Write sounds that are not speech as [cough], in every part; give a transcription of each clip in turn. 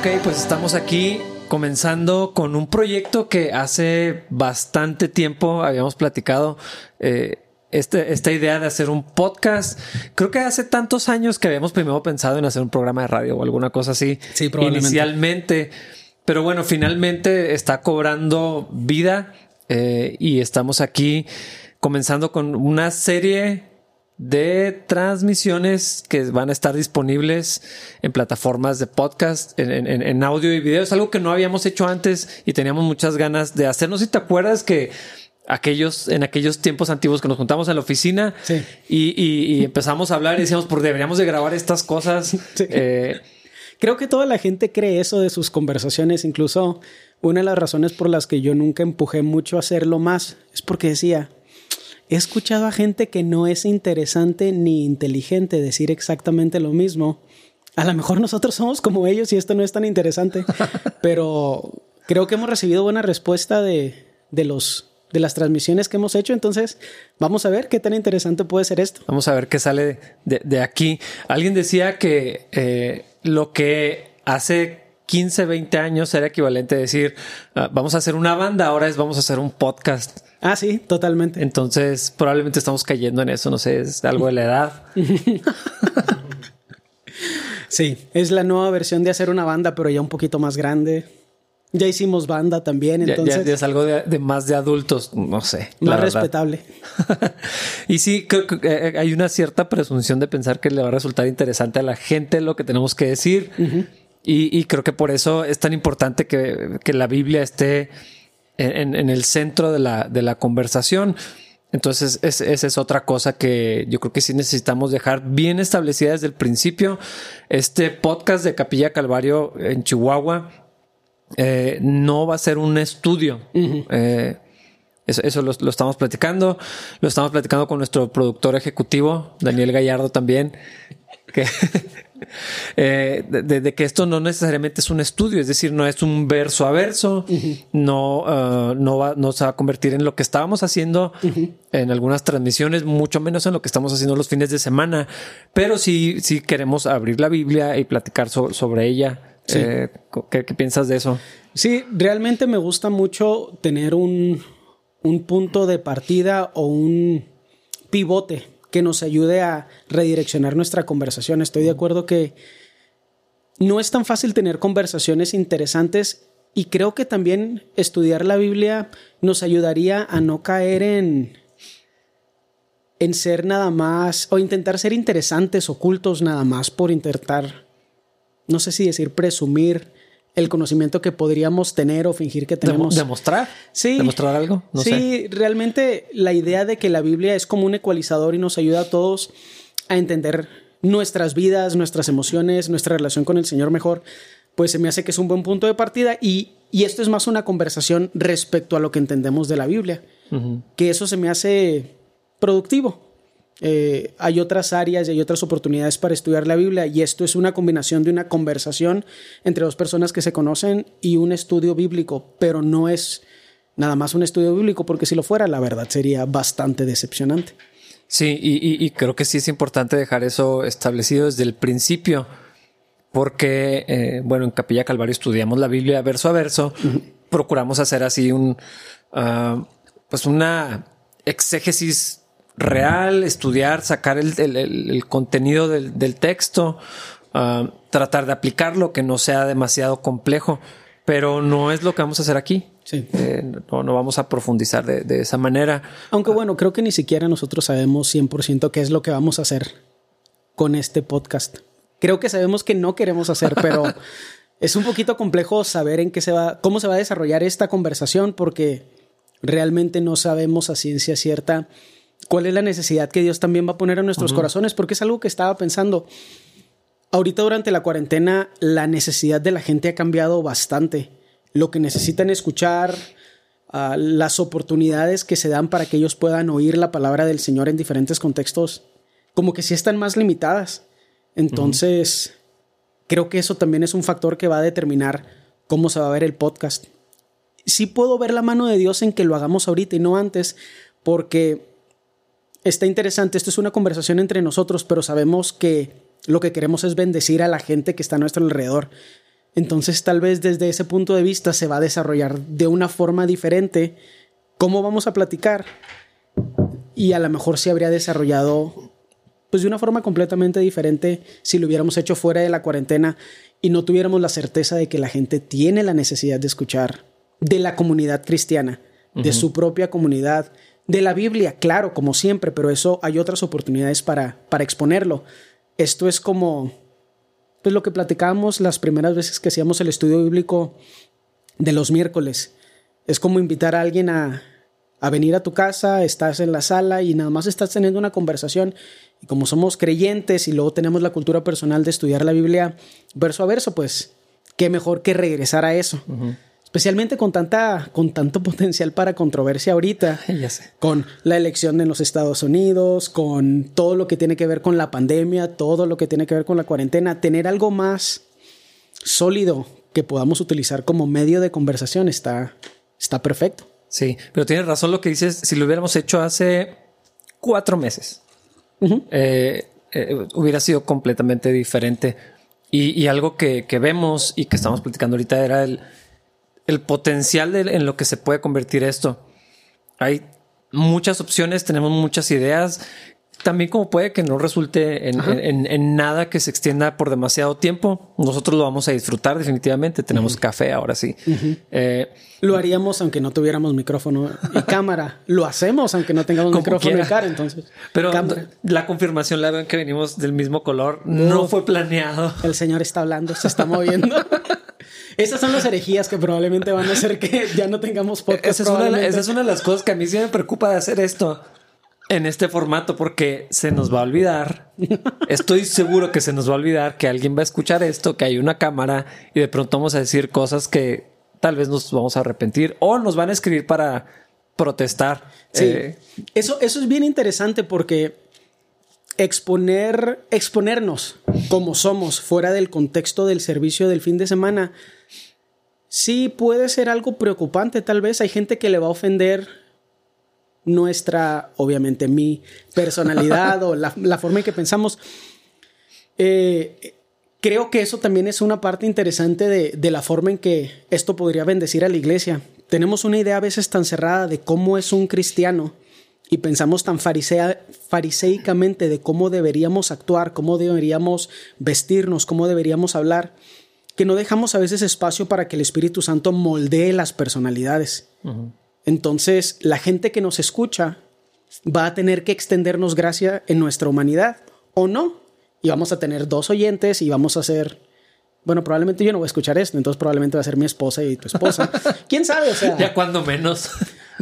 Ok, pues estamos aquí comenzando con un proyecto que hace bastante tiempo habíamos platicado. Eh, este, esta idea de hacer un podcast, creo que hace tantos años que habíamos primero pensado en hacer un programa de radio o alguna cosa así. Sí, probablemente. Inicialmente. Pero bueno, finalmente está cobrando vida eh, y estamos aquí comenzando con una serie de transmisiones que van a estar disponibles en plataformas de podcast, en, en- en audio y video. Es algo que no habíamos hecho antes y teníamos muchas ganas de hacernos. Si te acuerdas que aquellos, en aquellos tiempos antiguos que nos juntamos en la oficina Sí. y, y- y empezamos a hablar y decíamos, pues deberíamos de grabar estas cosas. [laughs] Sí. Eh, Creo que toda la gente cree eso de sus conversaciones. Incluso una de las razones por las que yo nunca empujé mucho a hacerlo más es porque decía, he escuchado a gente que no es interesante ni inteligente decir exactamente lo mismo. A lo mejor nosotros somos como ellos y esto no es tan interesante, [laughs] pero creo que hemos recibido buena respuesta de, de los de las transmisiones que hemos hecho. Entonces, vamos a ver qué tan interesante puede ser esto. Vamos a ver qué sale de, de aquí. Alguien decía que eh, lo que hace 15, 20 años era equivalente a decir, ah, vamos a hacer una banda, ahora es vamos a hacer un podcast. Ah, sí, totalmente. Entonces, probablemente estamos cayendo en eso, no sé, es algo de la edad. [laughs] Sí, es la nueva versión de hacer una banda, pero ya un poquito más grande. Ya hicimos banda también, entonces ya- ya es algo de, de más de adultos, no sé. más respetable. [laughs] y sí, creo que eh, hay una cierta presunción de pensar que le va a resultar interesante a la gente lo que tenemos que decir. y, y creo que por eso es tan importante que, que la Biblia esté en, el centro de la, de la conversación. Entonces, es- esa es otra cosa que yo creo que sí necesitamos dejar bien establecida desde el principio. Este podcast de Capilla Calvario en Chihuahua eh, no va a ser un estudio. Eh, eso, eso lo, lo estamos platicando. Lo estamos platicando con nuestro productor ejecutivo, Daniel Gallardo también. Que, [laughs] eh, de, que esto no necesariamente es un estudio, es decir, no es un verso a verso, no, ah, no, va, no se va a convertir en lo que estábamos haciendo en algunas transmisiones, mucho menos en lo que estamos haciendo los fines de semana, pero sí, sí queremos abrir la Biblia y platicar so- sobre ella. Sí. Eh, ¿qué, qué piensas de eso? Sí, realmente me gusta mucho tener un, un punto de partida o un pivote que nos ayude a redireccionar nuestra conversación. Estoy de acuerdo que no es tan fácil tener conversaciones interesantes y creo que también estudiar la Biblia nos ayudaría a no caer en en ser nada más o intentar ser interesantes, ocultos nada más por intentar no sé si decir presumir el conocimiento que podríamos tener o fingir que tenemos. ¿Demostrar? Sí. ¿Demostrar algo? No sí, sé. realmente la idea de que la Biblia es como un ecualizador y nos ayuda a todos a entender nuestras vidas, nuestras emociones, nuestra relación con el Señor mejor, pues se me hace que es un buen punto de partida y, y esto es más una conversación respecto a lo que entendemos de la Biblia, que eso se me hace productivo. Eh, hay otras áreas y hay otras oportunidades para estudiar la Biblia y esto es una combinación de una conversación entre dos personas que se conocen y un estudio bíblico, pero no es nada más un estudio bíblico porque si lo fuera la verdad sería bastante decepcionante. Sí, y, y- y creo que sí es importante dejar eso establecido desde el principio, porque, eh, bueno, en Capilla Calvario estudiamos la Biblia verso a verso, procuramos hacer así un, ah, pues una exégesis real, estudiar, sacar el, el- contenido del, del texto, ah, tratar de aplicarlo, que no sea demasiado complejo, pero no es lo que vamos a hacer aquí. Sí. Eh, no, no vamos a profundizar de, de esa manera. Aunque bueno, creo que ni siquiera nosotros sabemos 100% qué es lo que vamos a hacer con este podcast. Creo que sabemos que no queremos hacer, pero [laughs] es un poquito complejo saber en qué se va, cómo se va a desarrollar esta conversación porque realmente no sabemos a ciencia cierta cuál es la necesidad que Dios también va a poner en nuestros corazones, porque es algo que estaba pensando. Ahorita durante la cuarentena la necesidad de la gente ha cambiado bastante. Lo que necesitan escuchar, ah, las oportunidades que se dan para que ellos puedan oír la palabra del Señor en diferentes contextos, como que sí están más limitadas. Entonces, creo que eso también es un factor que va a determinar cómo se va a ver el podcast. Sí puedo ver la mano de Dios en que lo hagamos ahorita y no antes, porque está interesante. Esto es una conversación entre nosotros, pero sabemos que lo que queremos es bendecir a la gente que está a nuestro alrededor. Entonces tal vez desde ese punto de vista se va a desarrollar de una forma diferente cómo vamos a platicar y a lo mejor se habría desarrollado pues de una forma completamente diferente si lo hubiéramos hecho fuera de la cuarentena y no tuviéramos la certeza de que la gente tiene la necesidad de escuchar de la comunidad cristiana, de su propia comunidad, de la Biblia, claro, como siempre, pero eso hay otras oportunidades para, para exponerlo. Esto es como pues lo que platicábamos las primeras veces que hacíamos el estudio bíblico de los miércoles. Es como invitar a alguien a, a venir a tu casa, estás en la sala y nada más estás teniendo una conversación. Y como somos creyentes y luego tenemos la cultura personal de estudiar la Biblia verso a verso, pues qué mejor que regresar a eso especialmente con tanta con tanto [laughs] potencial para controversia ahorita, [laughs] con la elección en los Estados Unidos, con todo lo que tiene que ver con la pandemia, todo lo que tiene que ver con la cuarentena, tener algo más sólido que podamos utilizar como medio de conversación está está perfecto. Sí, pero tienes razón lo que dices. Si lo hubiéramos hecho hace cuatro meses, eh, eh, hubiera sido completamente diferente. Y, algo que, que vemos y que estamos platicando ahorita era el el potencial en lo que se puede convertir esto. Hay muchas opciones, tenemos muchas ideas. También como puede que no resulte en, nada que se extienda por demasiado tiempo, nosotros lo vamos a disfrutar definitivamente. Tenemos café ahora sí. Eh, lo haríamos aunque no tuviéramos micrófono y cámara. Lo hacemos aunque no tengamos micrófono y cara. Entonces, pero la confirmación la ven que venimos del mismo color. no fue planeado. El señor está hablando, se está moviendo. [laughs] Esas son las herejías que probablemente van a hacer que [laughs] ya no tengamos podcast. Esa es, una, de las cosas que a mí sí me preocupa de hacer esto en este formato porque se nos va a olvidar. Estoy seguro que se nos va a olvidar que alguien va a escuchar esto, que hay una cámara y de pronto vamos a decir cosas que tal vez nos vamos a arrepentir o nos van a escribir para protestar. Sí. Eh, eso, eso es bien interesante porque exponer, exponernos como somos fuera del contexto del servicio del fin de semana sí puede ser algo preocupante, tal vez. Hay gente que le va a ofender nuestra, obviamente, mi personalidad [laughs] o la, forma en que pensamos. Eh, creo que eso también es una parte interesante de, de, la forma en que esto podría bendecir a la iglesia. Tenemos una idea a veces tan cerrada de cómo es un cristiano y pensamos tan farisea, fariseicamente de cómo deberíamos actuar, cómo deberíamos vestirnos, cómo deberíamos hablar que no dejamos a veces espacio para que el Espíritu Santo moldee las personalidades. Entonces, la gente que nos escucha va a tener que extendernos gracia en nuestra humanidad o no. Y vamos a tener dos oyentes y vamos a hacer bueno, probablemente yo no voy a escuchar esto, entonces probablemente va a ser mi esposa y tu esposa. [laughs] ¿Quién sabe? O sea, ya cuando menos.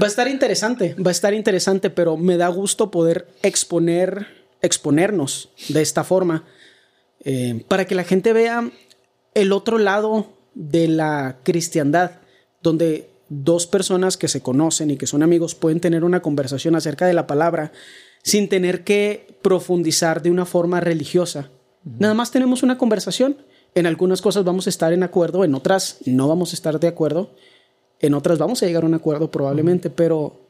Va a estar interesante, va a estar interesante, pero me da gusto poder exponer, exponernos de esta forma eh, para que la gente vea el otro lado de la cristiandad, donde dos personas que se conocen y que son amigos pueden tener una conversación acerca de la palabra sin tener que profundizar de una forma religiosa. Nada más tenemos una conversación. En algunas cosas vamos a estar en acuerdo, en otras no vamos a estar de acuerdo, en otras vamos a llegar a un acuerdo probablemente, pero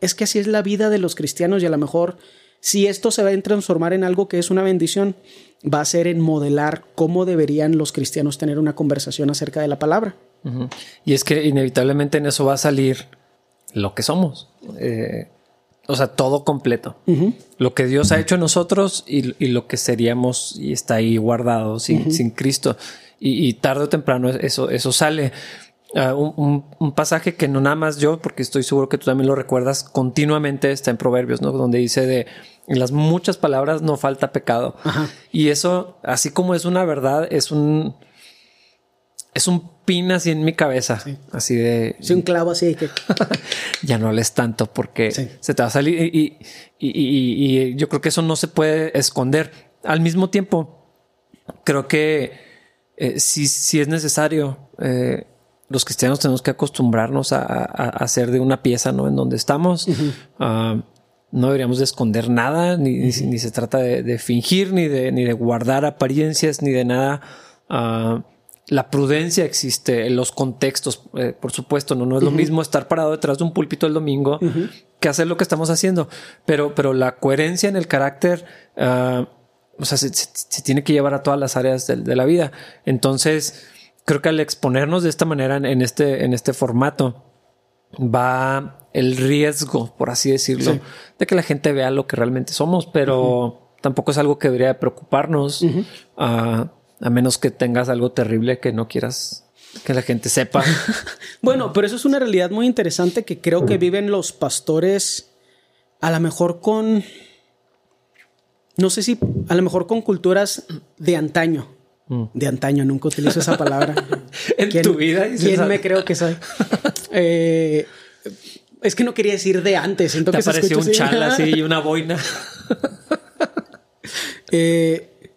es que así es la vida de los cristianos y a lo mejor si esto se va a transformar en algo que es una bendición, va a ser en modelar cómo deberían los cristianos tener una conversación acerca de la palabra. Y es que inevitablemente en eso va a salir lo que somos. Eh, o sea, todo completo. Lo que Dios ha hecho en nosotros y, lo que seríamos y está ahí guardado sin, sin Cristo. Y, tarde o temprano eso, eso sale. Ah, un, pasaje que no nada más yo, porque estoy seguro que tú también lo recuerdas continuamente, está en Proverbios, ¿no? Donde dice de en las muchas palabras no falta pecado. Y eso, así como es una verdad, es un es un pin así en mi cabeza, así de sí, un clavo así que [laughs] ya no hables tanto porque se te va a salir y, y, yo creo que eso no se puede esconder. Al mismo tiempo, creo que eh, si, es necesario, eh, los cristianos tenemos que acostumbrarnos a, hacer de una pieza, ¿no? En donde estamos. No deberíamos de esconder nada, ni, se trata de, fingir, ni de, ni de guardar apariencias, ni de nada. Ah, la prudencia existe en los contextos, eh, por supuesto, no, no es lo mismo estar parado detrás de un púlpito el domingo que hacer lo que estamos haciendo, pero, pero la coherencia en el carácter, uh, o sea, se, tiene que llevar a todas las áreas de, la vida. Entonces, creo que al exponernos de esta manera en este, en este formato, va el riesgo, por así decirlo, de que la gente vea lo que realmente somos, pero tampoco es algo que debería preocuparnos, a menos que tengas algo terrible que no quieras que la gente sepa. [laughs] bueno, pero eso es una realidad muy interesante que creo que viven los pastores a lo mejor con, no sé si, a lo mejor con culturas de antaño. Mm. De antaño, nunca utilizo esa palabra. [laughs] en tu vida. ¿Quién me creo que soy? [laughs] Eh, es que no quería decir de antes. Siento Te que apareció un chal así y una boina. [laughs] eh,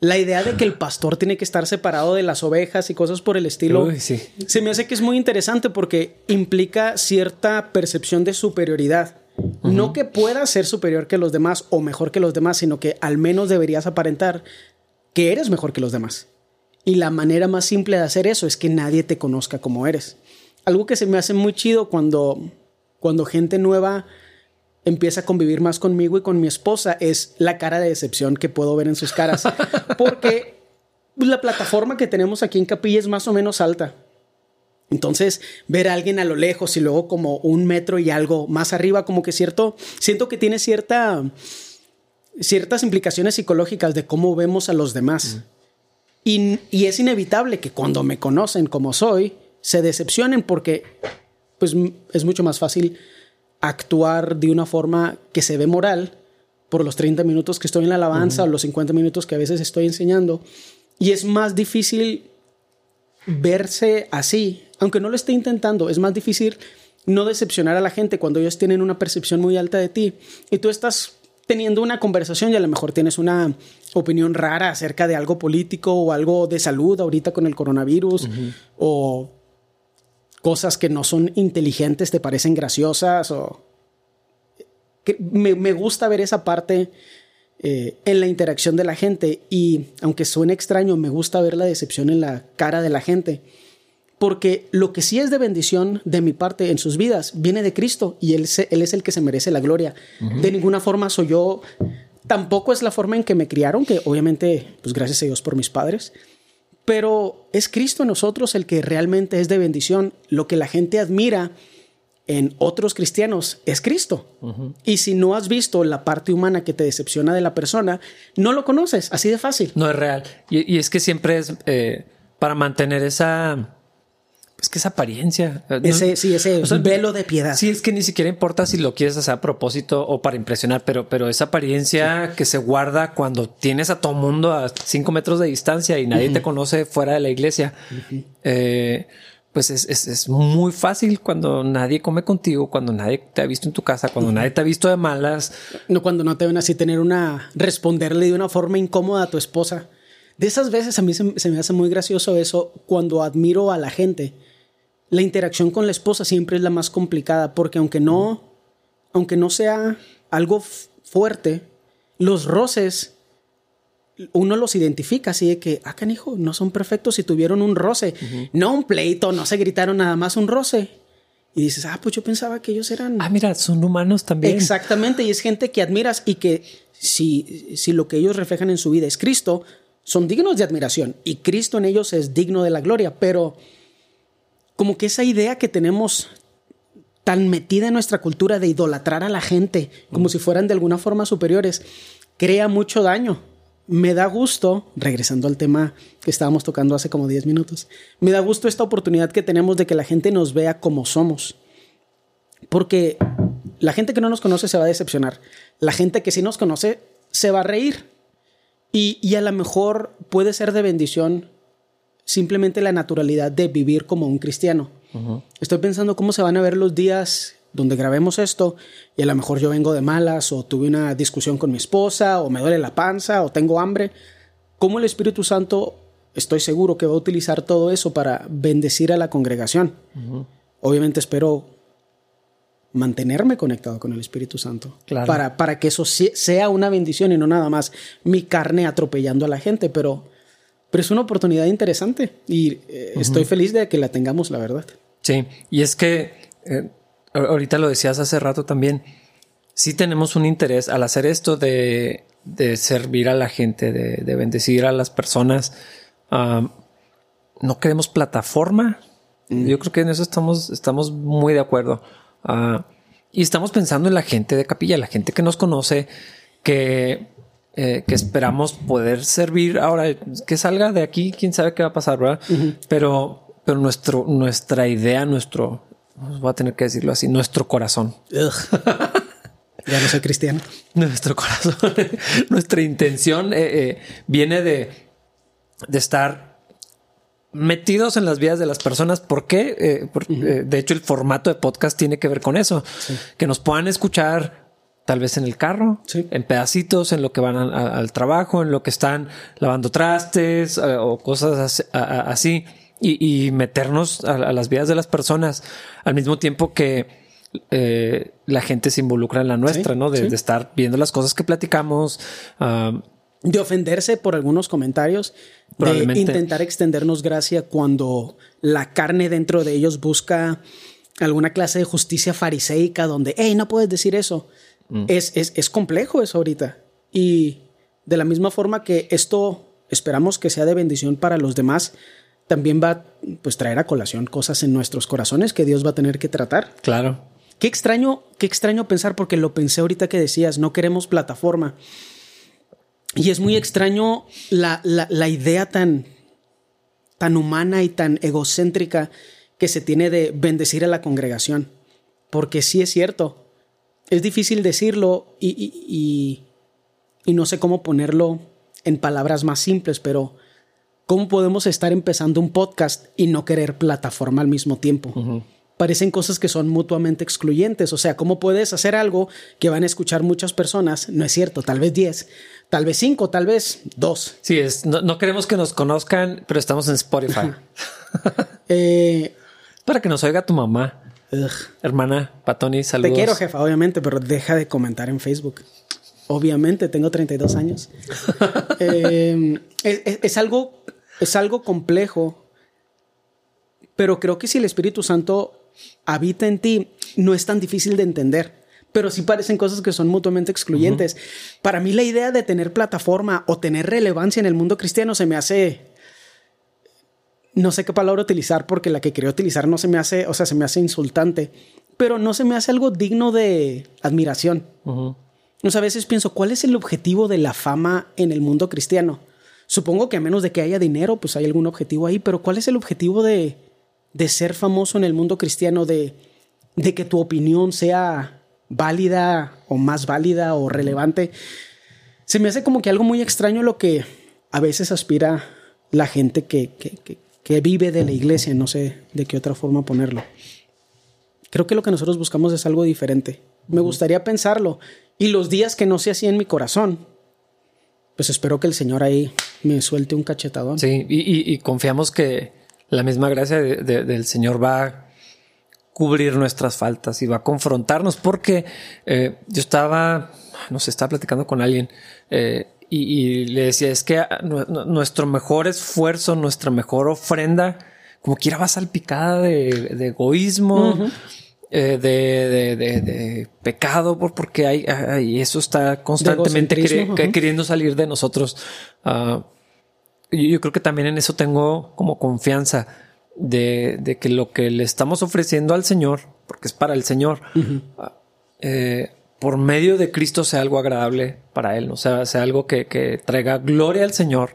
la idea de que el pastor tiene que estar separado de las ovejas y cosas por el estilo, se me hace que es muy interesante porque implica cierta percepción de superioridad. No que puedas ser superior que los demás o mejor que los demás, sino que al menos deberías aparentar que eres mejor que los demás. Y la manera más simple de hacer eso es que nadie te conozca como eres. Algo que se me hace muy chido cuando, cuando gente nueva empieza a convivir más conmigo y con mi esposa es la cara de decepción que puedo ver en sus caras. [laughs] Porque la plataforma que tenemos aquí en Capilla es más o menos alta. Entonces, ver a alguien a lo lejos y luego como un metro y algo más arriba, como que cierto, siento que tiene cierta, ciertas implicaciones psicológicas de cómo vemos a los demás. Y, y, es inevitable que cuando me conocen como soy, se decepcionen porque pues, es mucho más fácil actuar de una forma que se ve moral por los 30 minutos que estoy en la alabanza o los 50 minutos que a veces estoy enseñando. Y es más difícil verse así, aunque no lo esté intentando, es más difícil no decepcionar a la gente cuando ellos tienen una percepción muy alta de ti y tú estás teniendo una conversación y a lo mejor tienes una opinión rara acerca de algo político o algo de salud ahorita con el coronavirus o cosas que no son inteligentes te parecen graciosas o... me, gusta ver esa parte eh, en la interacción de la gente y aunque suene extraño, me gusta ver la decepción en la cara de la gente. Porque lo que sí es de bendición de mi parte en sus vidas viene de Cristo y Él, él es el que se merece la gloria. De ninguna forma soy yo, tampoco es la forma en que me criaron, que obviamente, pues gracias a Dios por mis padres, pero es Cristo en nosotros el que realmente es de bendición. Lo que la gente admira en otros cristianos es Cristo. Y si no has visto la parte humana que te decepciona de la persona, no lo conoces, así de fácil. No es real. Y, es que siempre es eh, para mantener esa es que esa apariencia. Ese, sí, ese velo de piedad. Sí, es que ni siquiera importa si lo quieres hacer a propósito o para impresionar, pero, pero esa apariencia que se guarda cuando tienes a todo mundo a cinco metros de distancia y nadie te conoce fuera de la iglesia. Eh, pues es, es, muy fácil cuando nadie come contigo, cuando nadie te ha visto en tu casa, cuando nadie te ha visto de malas. No, cuando no te ven así tener una, responderle de una forma incómoda a tu esposa. De esas veces a mí se, se me hace muy gracioso eso cuando admiro a la gente la interacción con la esposa siempre es la más complicada porque aunque no, aunque no sea algo fuerte, los roces uno los identifica así de que, ah, canijo, no son perfectos si tuvieron un roce, no un pleito, no se gritaron nada más un roce. Y dices, ah, pues yo pensaba que ellos eran. Ah, mira, son humanos también. Exactamente, y es gente que admiras y que si, si lo que ellos reflejan en su vida es Cristo, son dignos de admiración y Cristo en ellos es digno de la gloria, pero como que esa idea que tenemos tan metida en nuestra cultura de idolatrar a la gente como si fueran de alguna forma superiores, crea mucho daño. Me da gusto, regresando al tema que estábamos tocando hace como 10 minutos, me da gusto esta oportunidad que tenemos de que la gente nos vea como somos. Porque la gente que no nos conoce se va a decepcionar. La gente que sí nos conoce se va a reír. Y, y a lo mejor puede ser de bendición simplemente la naturalidad de vivir como un cristiano. Estoy pensando cómo se van a ver los días donde grabemos esto y a lo mejor yo vengo de malas o tuve una discusión con mi esposa o me duele la panza o tengo hambre. ¿Cómo el Espíritu Santo estoy seguro que va a utilizar todo eso para bendecir a la congregación? Obviamente espero mantenerme conectado con el Espíritu Santo para, para que eso sea una bendición y no nada más mi carne atropellando a la gente, pero pero es una oportunidad interesante y eh, estoy feliz de que la tengamos, la verdad. Sí, y es que eh, ahorita lo decías hace rato también, sí tenemos un interés al hacer esto de, de servir a la gente, de, bendecir a las personas. no queremos plataforma. Mm. Yo creo que en eso estamos, estamos muy de acuerdo. Ah, y estamos pensando en la gente de capilla, la gente que nos conoce, que, eh, que esperamos poder servir. Ahora, que salga de aquí, quién sabe qué va a pasar, ¿verdad? Pero, pero nuestro, nuestra idea, nuestro, voy a tener que decirlo así, nuestro corazón. [laughs] ya no soy cristiano. Nuestro corazón, [laughs] nuestra intención eh, eh, viene de, de estar metidos en las vidas de las personas. ¿Por qué? Eh, por- de hecho, el formato de podcast tiene que ver con eso. Que nos puedan escuchar tal vez en el carro, Sí. en pedacitos, en lo que van a- a- al trabajo, en lo que están lavando trastes eh, o cosas así. Y, y meternos a, las vidas de las personas al mismo tiempo que eh, la gente se involucra en la nuestra, Sí, ¿no? De, sí. de estar viendo las cosas que platicamos. ah, de ofenderse por algunos comentarios, de intentar extendernos gracia cuando la carne dentro de ellos busca alguna clase de justicia fariseica donde, hey, no puedes decir eso. Es, es, es complejo eso ahorita. Y de la misma forma que esto esperamos que sea de bendición para los demás, también va pues traer a colación cosas en nuestros corazones que Dios va a tener que tratar. claro. Qué extraño, qué extraño pensar, porque lo pensé ahorita que decías, no queremos plataforma. Y es muy extraño la, la- la idea tan, tan humana y tan egocéntrica que se tiene de bendecir a la congregación. Porque sí es cierto, es difícil decirlo y, y- y- y no sé cómo ponerlo en palabras más simples, pero ¿cómo podemos estar empezando un podcast y no querer plataforma al mismo tiempo? parecen cosas que son mutuamente excluyentes. O sea, ¿cómo puedes hacer algo que van a escuchar muchas personas? No es cierto, tal vez 10, tal vez 5, tal vez 2. Sí, es, no, no queremos que nos conozcan, pero estamos en Spotify. [laughs] Eh, Para que nos oiga tu mamá. Ugh. Hermana, Patoni, Te saludos. quiero, jefa, obviamente, pero deja de comentar en Facebook. Obviamente, tengo 32 años. [laughs] Eh, es, es- es algo, es algo complejo, pero creo que si el Espíritu Santo habita en ti, no es tan difícil de entender. Pero sí parecen cosas que son mutuamente excluyentes. Para mí la idea de tener plataforma o tener relevancia en el mundo cristiano se me hace... No sé qué palabra utilizar porque la que quería utilizar no se me hace, o sea, se me hace insultante, pero no se me hace algo digno de admiración. Ujú. O sea, a veces pienso, ¿cuál es el objetivo de la fama en el mundo cristiano? Supongo que a menos de que haya dinero, pues hay algún objetivo ahí, pero ¿cuál es el objetivo de, de ser famoso en el mundo cristiano? De, de que tu opinión sea válida o más válida o relevante. Se me hace como que algo muy extraño lo que a veces aspira la gente que, que, que- que vive de la iglesia, no sé de qué otra forma ponerlo. Creo que lo que nosotros buscamos es algo diferente. Me gustaría pensarlo. Y los días que no sea así en mi corazón, pues espero que el Señor ahí me suelte un cachetadón. Sí, y, y- y confiamos que la misma gracia de- de- del Señor va a cubrir nuestras faltas y va a confrontarnos, porque eh, yo estaba, no sé, estaba platicando con alguien eh, y, y le decía, es que ah, nu- nu- nuestro mejor esfuerzo, nuestra mejor ofrenda, como quiera va salpicada de, de egoísmo. eh, de, de- de- pecado, por, porque hay, hay- eso está constantemente queriendo salir de nosotros. Ah, yo, yo creo que también en eso tengo como confianza de, de que lo que le estamos ofreciendo al Señor, porque es para el Señor, ah, eh, por medio de Cristo sea algo agradable para Él, o sea, sea algo que, que traiga gloria al Señor,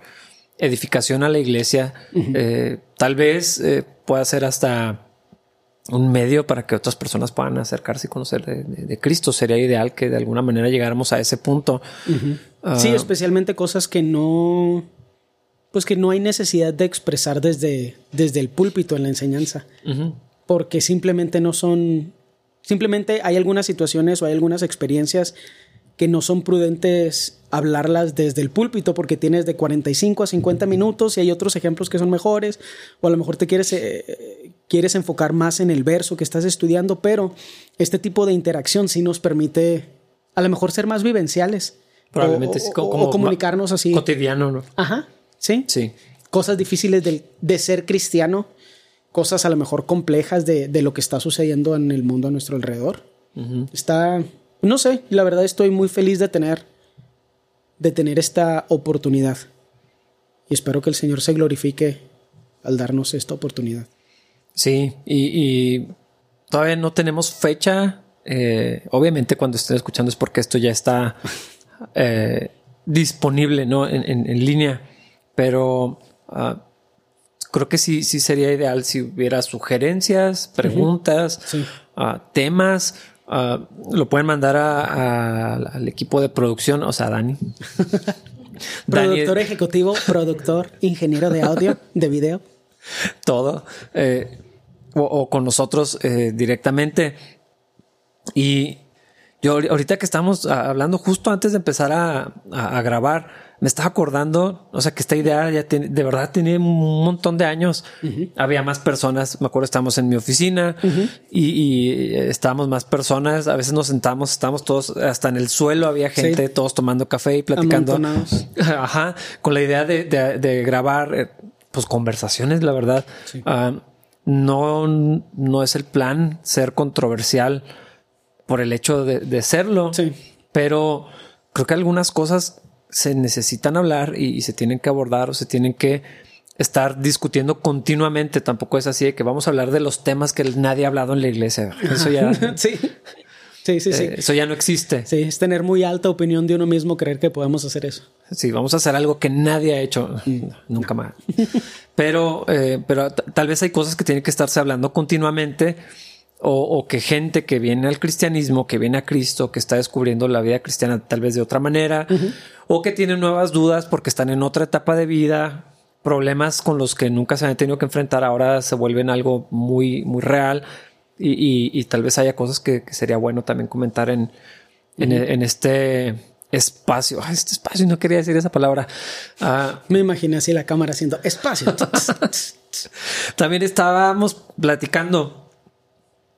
edificación a la iglesia, eh, tal vez eh, pueda ser hasta un medio para que otras personas puedan acercarse y conocer de, de- de Cristo. Sería ideal que de alguna manera llegáramos a ese punto. Ah, Sí, especialmente cosas que no, pues que no hay necesidad de expresar desde, desde el púlpito en la enseñanza, porque simplemente no son, simplemente hay algunas situaciones o hay algunas experiencias que no son prudentes hablarlas desde el púlpito porque tienes de 45 a 50 minutos y hay otros ejemplos que son mejores o a lo mejor te quieres, eh, quieres enfocar más en el verso que estás estudiando, pero este tipo de interacción sí nos permite a lo mejor ser más vivenciales. Probablemente o, como, o comunicarnos así. Cotidiano, ¿no? Ajá, sí. Sí. Cosas difíciles de, de ser cristiano, cosas a lo mejor complejas de, de lo que está sucediendo en el mundo a nuestro alrededor. Está, no sé, la verdad estoy muy feliz de tener, de tener esta oportunidad. Y espero que el Señor se glorifique al darnos esta oportunidad. Sí, y, todavía no tenemos fecha. Eh, obviamente cuando estén escuchando es porque esto ya está [laughs] eh, disponible ¿no? en, línea, pero ah, creo que sí, sí sería ideal si hubiera sugerencias, preguntas, ah, temas. Ah, lo pueden mandar al equipo de producción, o sea, Dani. [laughs] productor ejecutivo, productor, ingeniero de audio, de video. Todo. Eh, o, con nosotros eh, directamente. Y yo ahorita que estamos hablando justo antes de empezar a, grabar, me estaba acordando, o sea, que esta idea ya tiene, de verdad tiene un montón de años. Había más personas, me acuerdo, estábamos en mi oficina y, estábamos más personas. A veces nos sentamos, estábamos todos hasta en el suelo, había gente, todos tomando café y platicando. [laughs] Ajá, con la idea de, grabar, eh, pues conversaciones, la verdad. Ah, no, no es el plan ser controversial por el hecho de, serlo. Sí. Pero creo que algunas cosas se necesitan hablar y, se tienen que abordar o se tienen que estar discutiendo continuamente. Tampoco es así de que vamos a hablar de los temas que nadie ha hablado en la iglesia. Eso ya. [laughs] sí. Sí, sí, sí. Eh, eso ya no existe. Sí, es tener muy alta opinión de uno mismo, creer que podemos hacer eso. Sí, vamos a hacer algo que nadie ha hecho mm. nunca más. pero, eh, pero tal vez hay cosas que tienen que estarse hablando continuamente o, que gente que viene al cristianismo, que viene a Cristo, que está descubriendo la vida cristiana tal vez de otra manera, o que tiene nuevas dudas porque están en otra etapa de vida, problemas con los que nunca se han tenido que enfrentar, ahora se vuelven algo muy, muy real y, tal vez haya cosas que, sería bueno también comentar en, en, este espacio. este espacio, no quería decir esa palabra. Ah, Me imaginé así la cámara haciendo espacio. [laughs] también estábamos platicando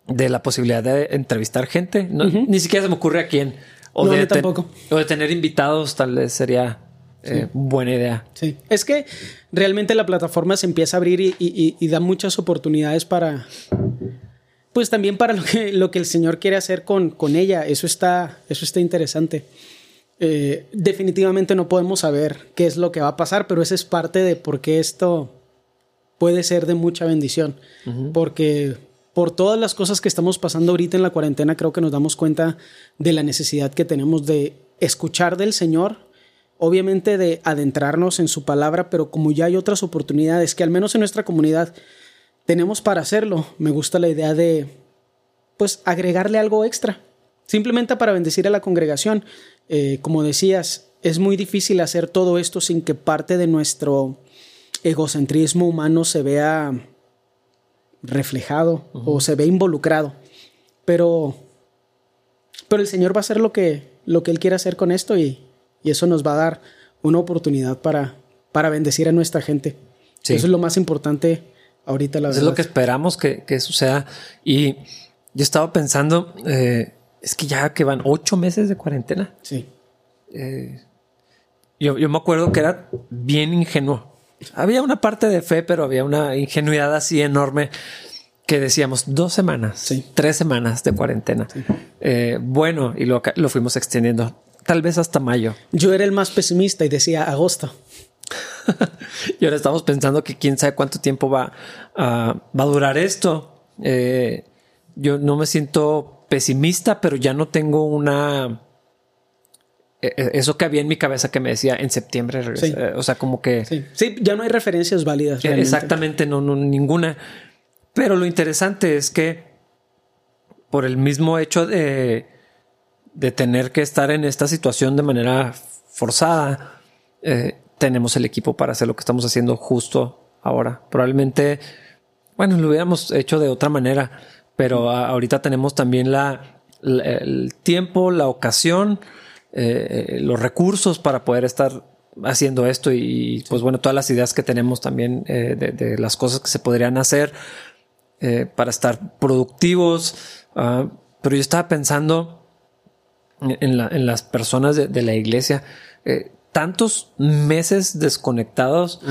de la posibilidad de entrevistar gente. Ni siquiera se me ocurre a quién. O, de tampoco. o de tener invitados, tal vez sería eh, buena idea. Sí. Es que realmente la plataforma se empieza a abrir y, da muchas oportunidades para. Pues también para lo que, lo que el Señor quiere hacer con, con ella. Eso está, eso está interesante. Eh, definitivamente no podemos saber qué es lo que va a pasar, pero esa es parte de por qué esto puede ser de mucha bendición. Porque por todas las cosas que estamos pasando ahorita en la cuarentena, creo que nos damos cuenta de la necesidad que tenemos de escuchar del Señor, obviamente de adentrarnos en su palabra, pero como ya hay otras oportunidades que al menos en nuestra comunidad tenemos para hacerlo, me gusta la idea de, pues, agregarle algo extra, simplemente para bendecir a la congregación. Eh, como decías, es muy difícil hacer todo esto sin que parte de nuestro egocentrismo humano se vea reflejado o se ve involucrado. Pero, pero el Señor va a hacer lo que, lo que Él quiere hacer con esto y, eso nos va a dar una oportunidad para, para bendecir a nuestra gente. Eso es lo más importante ahorita, la Es lo que esperamos que, suceda. Y yo estaba pensando, eh, es que ya que van ocho meses de cuarentena. Sí. Eh, yo, yo me acuerdo que era bien ingenuo había una parte de fe, pero había una ingenuidad así enorme que decíamos dos semanas, tres semanas de cuarentena. Eh, bueno, y lo, lo fuimos extendiendo, tal vez hasta mayo. Yo era el más pesimista y decía agosto. [laughs] y ahora estamos pensando que quién sabe cuánto tiempo va, va a durar esto. Eh, yo no me siento pesimista, pero ya no tengo una eso que había en mi cabeza que me decía en septiembre eh, O sea, como que. Sí. ya no hay referencias válidas. Exactamente, no, no, ninguna. Pero lo interesante es que por el mismo hecho de, de tener que estar en esta situación de manera forzada, eh, tenemos el equipo para hacer lo que estamos haciendo justo ahora. Probablemente, bueno, lo hubiéramos hecho de otra manera, pero ahorita tenemos también la, el tiempo, la ocasión eh, los recursos para poder estar haciendo esto y pues bueno, todas las ideas que tenemos también eh, de, las cosas que se podrían hacer eh, para estar productivos. Ah, pero yo estaba pensando en, las personas de, la iglesia, tantos meses desconectados.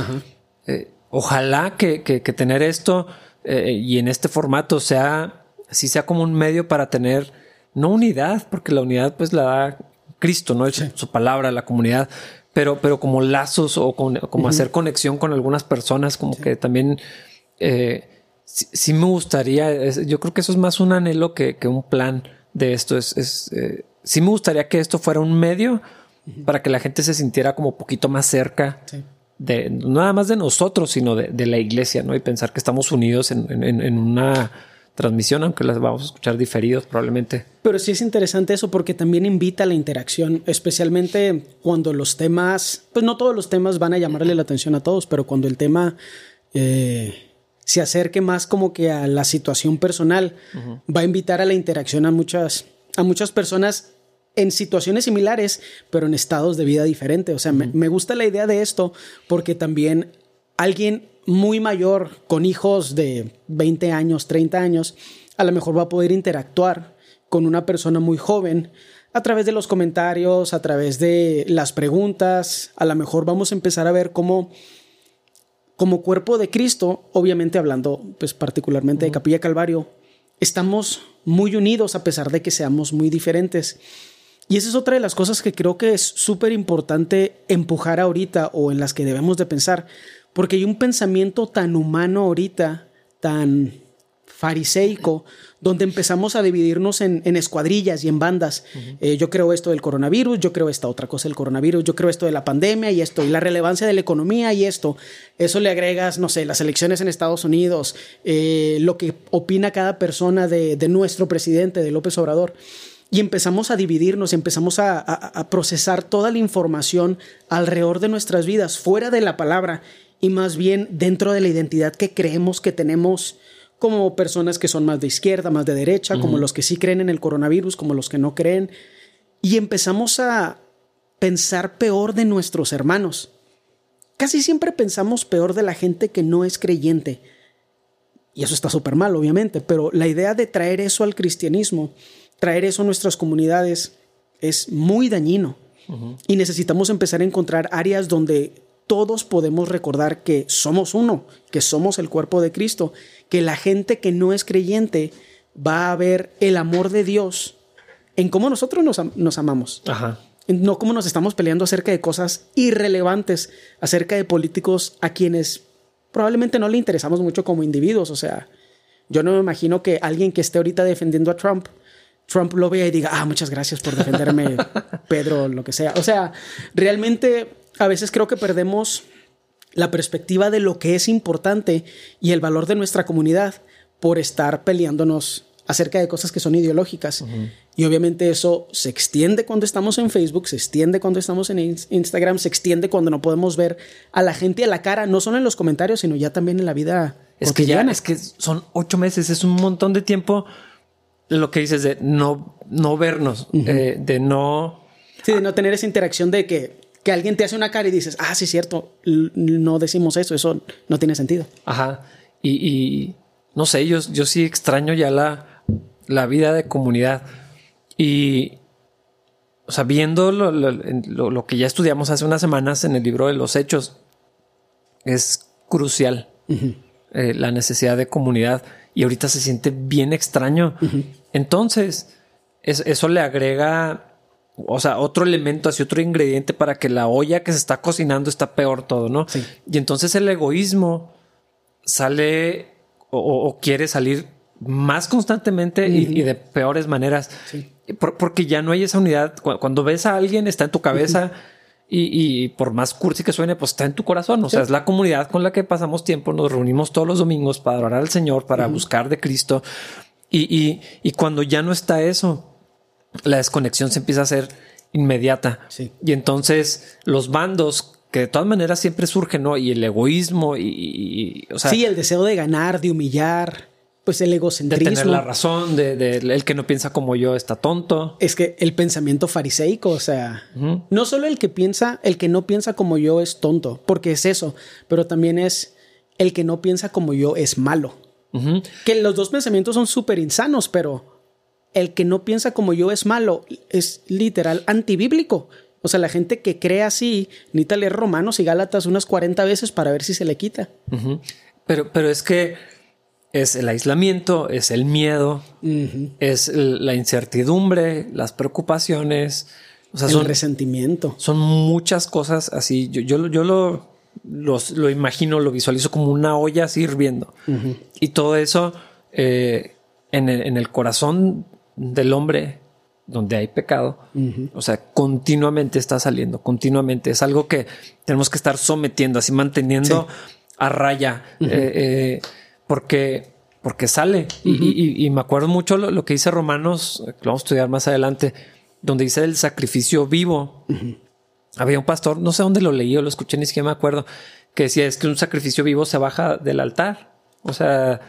ojalá que, que, tener esto y en este formato sea, si sea como un medio para tener no unidad, porque la unidad pues la da Cristo, ¿no? Su palabra, la comunidad, pero, pero como lazos o como hacer conexión con algunas personas, como que también eh, sí, me gustaría, yo creo que eso es más un anhelo que, un plan de esto. Es, es eh, sí me gustaría que esto fuera un medio para que la gente se sintiera como poquito más cerca de no nada más de nosotros, sino de, la iglesia, ¿no? Y pensar que estamos unidos en, una transmisión, aunque las vamos a escuchar diferidos probablemente. Pero sí es interesante eso porque también invita a la interacción, especialmente cuando los temas, pues no todos los temas van a llamarle la atención a todos, pero cuando el tema eh, se acerque más como que a la situación personal, va a invitar a la interacción a muchas, a muchas personas en situaciones similares, pero en estados de vida diferentes. O sea, me, gusta la idea de esto porque también alguien muy mayor con hijos de 20 años, 30 años, a lo mejor va a poder interactuar con una persona muy joven a través de los comentarios, a través de las preguntas. A lo mejor vamos a empezar a ver cómo como cuerpo de Cristo, obviamente hablando pues particularmente de Capilla Calvario, estamos muy unidos a pesar de que seamos muy diferentes. Y esa es otra de las cosas que creo que es súper importante empujar ahorita o en las que debemos de pensar, porque hay un pensamiento tan humano ahorita, tan fariseico, donde empezamos a dividirnos en, escuadrillas y en bandas. Eh, yo creo esto del coronavirus, yo creo esta otra cosa del coronavirus, yo creo esto de la pandemia y esto, y la relevancia de la economía y esto. Eso le agregas, no sé, las elecciones en Estados Unidos, eh, lo que opina cada persona de, de nuestro presidente, de López Obrador y empezamos a dividirnos, empezamos a, procesar toda la información alrededor de nuestras vidas, fuera de la palabra y más bien dentro de la identidad que creemos que tenemos como personas que son más de izquierda, más de derecha, como los que sí creen en el coronavirus, como los que no creen. Y empezamos a pensar peor de nuestros hermanos. Casi siempre pensamos peor de la gente que no es creyente. Y eso está súper mal, obviamente, pero la idea de traer eso al cristianismo traer eso a nuestras comunidades es muy dañino. Y necesitamos empezar a encontrar áreas donde todos podemos recordar que somos uno, que somos el cuerpo de Cristo, que la gente que no es creyente va a ver el amor de Dios en cómo nosotros nos, amamos. No cómo nos estamos peleando acerca de cosas irrelevantes, acerca de políticos a quienes probablemente no le interesamos mucho como individuos. O sea, yo no me imagino que alguien que esté ahorita defendiendo a Trump Trump lo vea y diga, ah, muchas gracias por defenderme, [laughs] Pedro, lo que sea. O sea, realmente a veces creo que perdemos la perspectiva de lo que es importante y el valor de nuestra comunidad por estar peleándonos acerca de cosas que son ideológicas. Y obviamente eso se extiende cuando estamos en Facebook, se extiende cuando estamos en Instagram, se extiende cuando no podemos ver a la gente a la cara, no solo en los comentarios, sino ya también en la vida. Es que ya, es que son ocho meses, es un montón de tiempo lo que dices de no, no vernos, eh, de no... Sí, de no tener esa interacción de que, que alguien te hace una cara y dices, ah, sí, cierto, no decimos eso, eso no tiene sentido. Ajá. Y, no sé, yo, yo sí extraño ya la, la vida de comunidad. Y, o sea, viendo lo, lo, que ya estudiamos hace unas semanas en el libro de los hechos, es crucial eh, la necesidad de comunidad y ahorita se siente bien extraño. Entonces, eso le agrega, o sea, otro elemento, así otro ingrediente para que la olla que se está cocinando está peor todo, ¿no? Y entonces el egoísmo sale o, quiere salir más constantemente y, de peores maneras. porque ya no hay esa unidad. Cuando ves a alguien, está en tu cabeza. Y, por más cursi que suene, pues está en tu corazón. O sea, es la comunidad con la que pasamos tiempo. Nos reunimos todos los domingos para adorar al Señor, para buscar de Cristo. Y, y, cuando ya no está eso, la desconexión se empieza a hacer inmediata. Y entonces los bandos que de todas maneras siempre surgen, ¿no? Y el egoísmo y, o sea, sí, el deseo de ganar, de humillar pues el egocentrismo. De tener la razón, de, el que no piensa como yo está tonto. Es que el pensamiento fariseico, o sea, no solo el que piensa, el que no piensa como yo es tonto, porque es eso, pero también es el que no piensa como yo es malo. Que los dos pensamientos son súper insanos, pero el que no piensa como yo es malo es literal antibíblico. O sea, la gente que cree así necesita leer Romanos y Gálatas unas 40 veces para ver si se le quita. Pero, pero es que es el aislamiento, es el miedo, es la incertidumbre, las preocupaciones, O sea, son, resentimiento. Son muchas cosas así. Yo, yo, yo lo, lo imagino, lo visualizo como una olla así hirviendo. Y todo eso eh, en, el, en, el, corazón del hombre, donde hay pecado, o sea, continuamente está saliendo, continuamente. Es algo que tenemos que estar sometiendo, así manteniendo a raya, eh, eh, porque, porque sale. y, me acuerdo mucho lo, que dice Romanos, que lo vamos a estudiar más adelante donde dice el sacrificio vivo. Había un pastor, no sé dónde lo leí o lo escuché, ni siquiera me acuerdo, que decía es que un sacrificio vivo se baja del altar. O sea,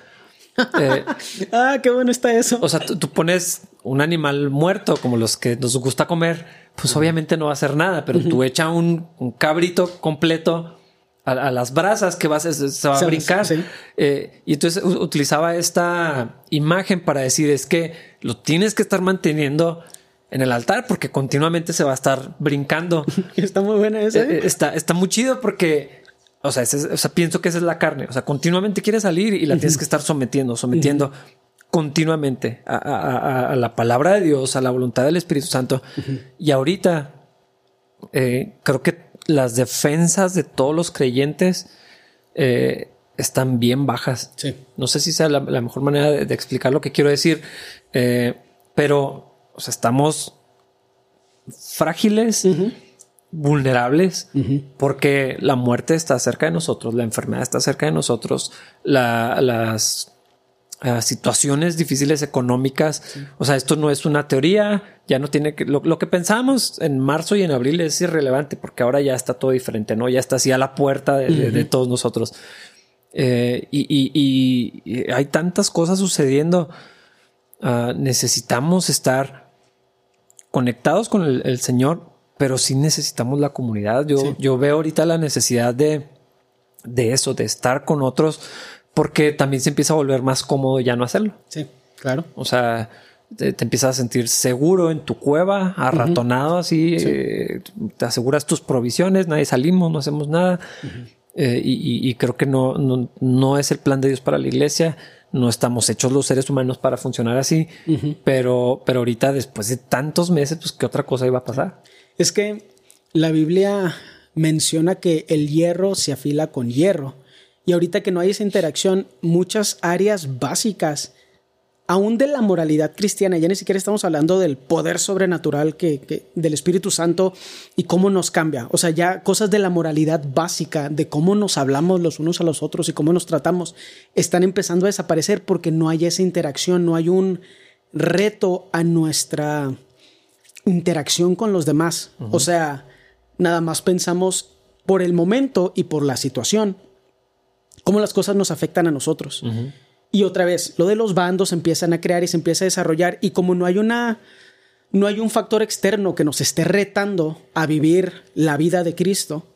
eh, [laughs] ah, qué bueno está eso. O sea, tú, pones un animal muerto como los que nos gusta comer, pues obviamente no va a hacer nada, pero tú echa un, cabrito completo a, las brasas que vas, se va a brincar. Eh, y entonces utilizaba esta imagen para decir es que lo tienes que estar manteniendo en el altar porque continuamente se va a estar brincando. [laughs] está muy buena esa. Eh, ¿eh? está, está muy chido porque, o sea, pienso que esa es la carne. O sea, continuamente quiere salir y la tienes que estar sometiendo, sometiendo continuamente a, la palabra de Dios, a la voluntad del Espíritu Santo. Y ahorita eh, creo que las defensas de todos los creyentes están bien bajas. Sí. No sé si sea la, mejor manera de, explicar lo que quiero decir, pero o sea, estamos frágiles, vulnerables, porque la muerte está cerca de nosotros, la enfermedad está cerca de nosotros, las ah, situaciones difíciles económicas. O sea, esto no es una teoría, ya no tiene que, lo, que pensamos en marzo y en abril es irrelevante porque ahora ya está todo diferente, ¿no? Ya está así a la puerta de, todos nosotros. Eh, y, hay tantas cosas sucediendo. Ah, necesitamos estar conectados con el, Señor, pero sí necesitamos la comunidad. Yo, yo veo ahorita la necesidad de, de eso, de estar con otros, porque también se empieza a volver más cómodo ya no hacerlo. Sí, claro. O sea, te, empiezas a sentir seguro en tu cueva, arratonado así, eh, te aseguras tus provisiones, nadie salimos, no hacemos nada. Eh, y, creo que no, no, no es el plan de Dios para la iglesia no estamos hechos los seres humanos para funcionar así, pero, pero ahorita después de tantos meses, pues qué otra cosa iba a pasar. Es que la Biblia menciona que el hierro se afila con hierro y ahorita que no hay esa interacción, muchas áreas básicas aún de la moralidad cristiana, ya ni siquiera estamos hablando del poder sobrenatural que, del Espíritu Santo y cómo nos cambia. O sea, ya cosas de la moralidad básica, de cómo nos hablamos los unos a los otros y cómo nos tratamos, están empezando a desaparecer porque no hay esa interacción, no hay un reto a nuestra interacción con los demás. O sea, nada más pensamos por el momento y por la situación, cómo las cosas nos afectan a nosotros. Y otra vez, lo de los bandos empiezan a crear y se empieza a desarrollar y como no hay una no hay un factor externo que nos esté retando a vivir la vida de Cristo,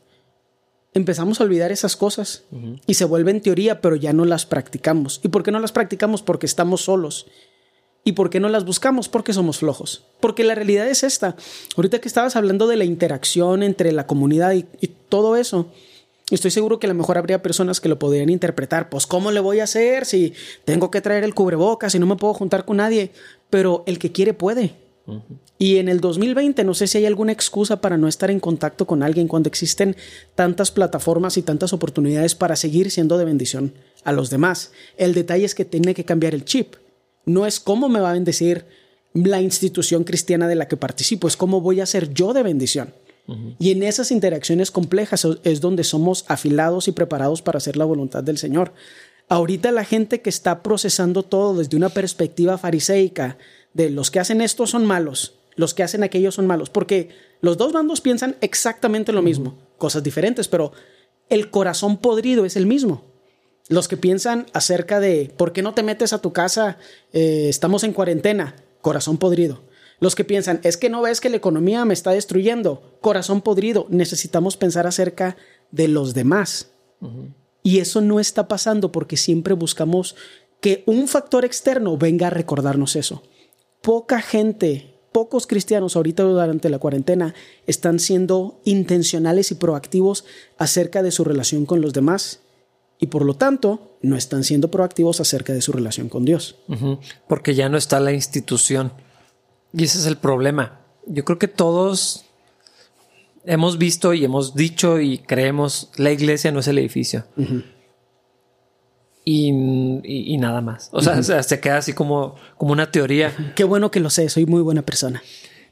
empezamos a olvidar esas cosas y se vuelven teoría, pero ya no las practicamos. ¿Y por qué no las practicamos? Porque estamos solos. ¿Y por qué no las buscamos? Porque somos flojos. Porque la realidad es esta. Ahorita que estabas hablando de la interacción entre la comunidad y todo eso, Estoy seguro que a lo mejor habría personas que lo podrían interpretar, pues ¿cómo le voy a hacer si tengo que traer el cubrebocas, si no me puedo juntar con nadie? Pero el que quiere puede. Y en el 2020 no sé si hay alguna excusa para no estar en contacto con alguien cuando existen tantas plataformas y tantas oportunidades para seguir siendo de bendición a los demás. El detalle es que tiene que cambiar el chip. No es cómo me va a bendecir la institución cristiana de la que participo, es cómo voy a ser yo de bendición. Y en esas interacciones complejas es donde somos afilados y preparados para hacer la voluntad del Señor. Ahorita la gente que está procesando todo desde una perspectiva fariseica, de los que hacen esto son malos, los que hacen aquello son malos, porque los dos bandos piensan exactamente lo mismo, cosas diferentes, pero el corazón podrido es el mismo. Los que piensan acerca de por qué no te metes a tu casa, eh, estamos en cuarentena, corazón podrido. Los que piensan, es que no ves que la economía me está destruyendo, corazón podrido, necesitamos pensar acerca de los demás. Y eso no está pasando porque siempre buscamos que un factor externo venga a recordarnos eso. Poca gente, pocos cristianos ahorita durante la cuarentena están siendo intencionales y proactivos acerca de su relación con los demás. Y por lo tanto, no están siendo proactivos acerca de su relación con Dios. Porque ya no está la institución y ese es el problema. yo creo que todos hemos visto y hemos dicho y creemos la iglesia no es el edificio. y, nada más. O sea, se queda así como, como una teoría. Qué bueno que lo sé, soy muy buena persona.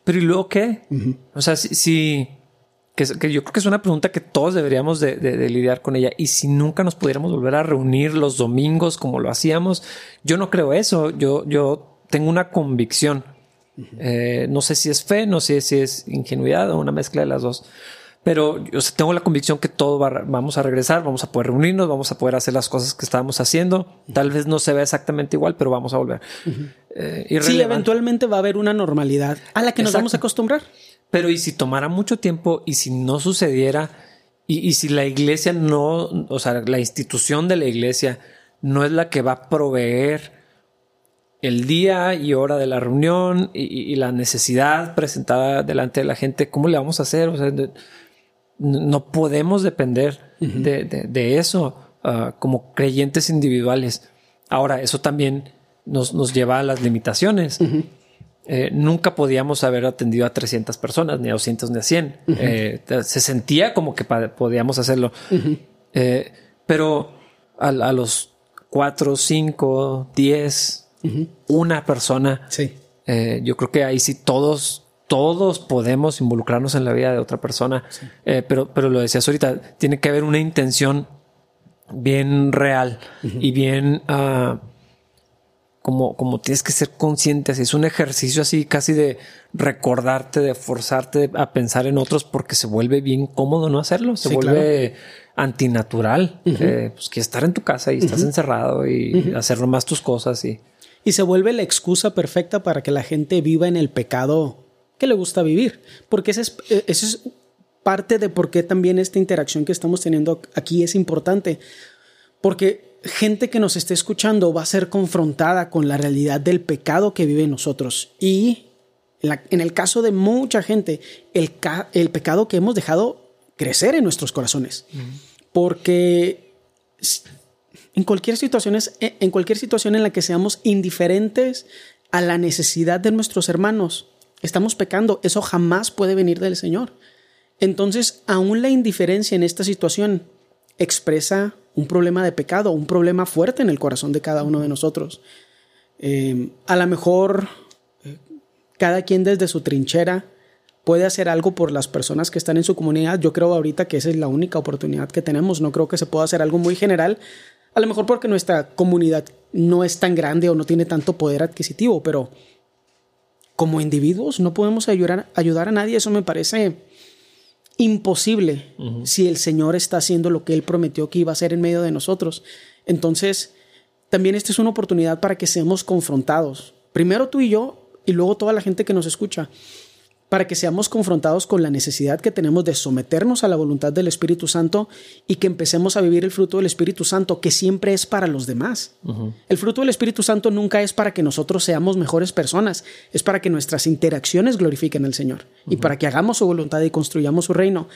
Pero ¿y luego qué? O sea, si, que, yo creo que es una pregunta que todos deberíamos de, lidiar con ella. Y si nunca nos pudiéramos volver a reunir los domingos como lo hacíamos, yo no creo eso. Yo, yo tengo una convicción. Eh, no sé si es fe, no sé si es ingenuidad o una mezcla de las dos. Pero yo tengo la convicción que todo vamos a regresar, vamos a poder reunirnos, vamos a poder hacer las cosas que estábamos haciendo. Tal vez no se vea exactamente igual, pero vamos a volver. Eh, sí, eventualmente va a haber una normalidad a la que nos vamos a acostumbrar. Pero y si tomara mucho tiempo y si no sucediera y, si la iglesia no, o sea, la institución de la iglesia no es la que va a proveer el día y hora de la reunión y, la necesidad presentada delante de la gente, ¿cómo le vamos a hacer? O sea, no podemos depender de, eso ah, como creyentes individuales. Ahora, eso también nos, lleva a las limitaciones. Eh, nunca podíamos haber atendido a 300 personas, ni a 200, ni a 100. Eh, se sentía como que podíamos hacerlo. Eh, pero a, los 4, 5, 10, una persona, yo creo que ahí sí todos todos podemos involucrarnos en la vida de otra persona, pero, pero lo decías ahorita, tiene que haber una intención bien real y bien uh, como, como tienes que ser consciente, así es un ejercicio así casi de recordarte, de forzarte a pensar en otros porque se vuelve bien cómodo no hacerlo, se vuelve antinatural, eh, pues que estar en tu casa y estás encerrado y hacer nomás tus cosas y... Y se vuelve la excusa perfecta para que la gente viva en el pecado que le gusta vivir, porque ese es, eh, ese es parte de por qué también esta interacción que estamos teniendo aquí es importante, porque gente que nos esté escuchando va a ser confrontada con la realidad del pecado que vive en nosotros. Y en, el caso de mucha gente, el, el, pecado que hemos dejado crecer en nuestros corazones. Porque en cualquier, situación en cualquier situación en la que seamos indiferentes a la necesidad de nuestros hermanos, estamos pecando. Eso jamás puede venir del Señor. Entonces, aún la indiferencia en esta situación expresa un problema de pecado, un problema fuerte en el corazón de cada uno de nosotros. Eh, a lo mejor eh, cada quien desde su trinchera puede hacer algo por las personas que están en su comunidad. Yo creo ahorita que esa es la única oportunidad que tenemos. No creo que se pueda hacer algo muy general. A lo mejor porque nuestra comunidad no es tan grande o no tiene tanto poder adquisitivo, pero como individuos no podemos ayudar, ayudar a nadie. Eso me parece imposible si el Señor está haciendo lo que Él prometió que iba a hacer en medio de nosotros. Entonces, también esta es una oportunidad para que seamos confrontados. Primero tú y yo y luego toda la gente que nos escucha para que seamos confrontados con la necesidad que tenemos de someternos a la voluntad del Espíritu Santo y que empecemos a vivir el fruto del Espíritu Santo, que siempre es para los demás. El fruto del Espíritu Santo nunca es para que nosotros seamos mejores personas, es para que nuestras interacciones glorifiquen al Señor y para que hagamos su voluntad y construyamos su reino.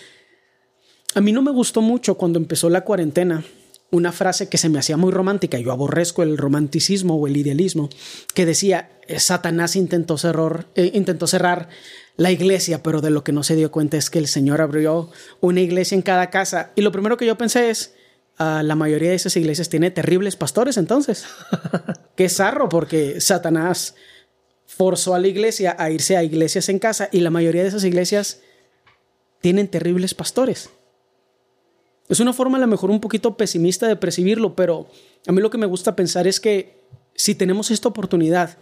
A mí no me gustó mucho cuando empezó la cuarentena una frase que se me hacía muy romántica, yo aborrezco el romanticismo o el idealismo, que decía, Satanás intentó cerrar, eh, intentó cerrar la iglesia, pero de lo que no se dio cuenta es que el Señor abrió una iglesia en cada casa. Y lo primero que yo pensé es, ah, la mayoría de esas iglesias tiene terribles pastores entonces. [laughs] Qué zarro, porque Satanás forzó a la iglesia a irse a iglesias en casa y la mayoría de esas iglesias tienen terribles pastores. Es una forma a lo mejor un poquito pesimista de percibirlo, pero a mí lo que me gusta pensar es que si tenemos esta oportunidad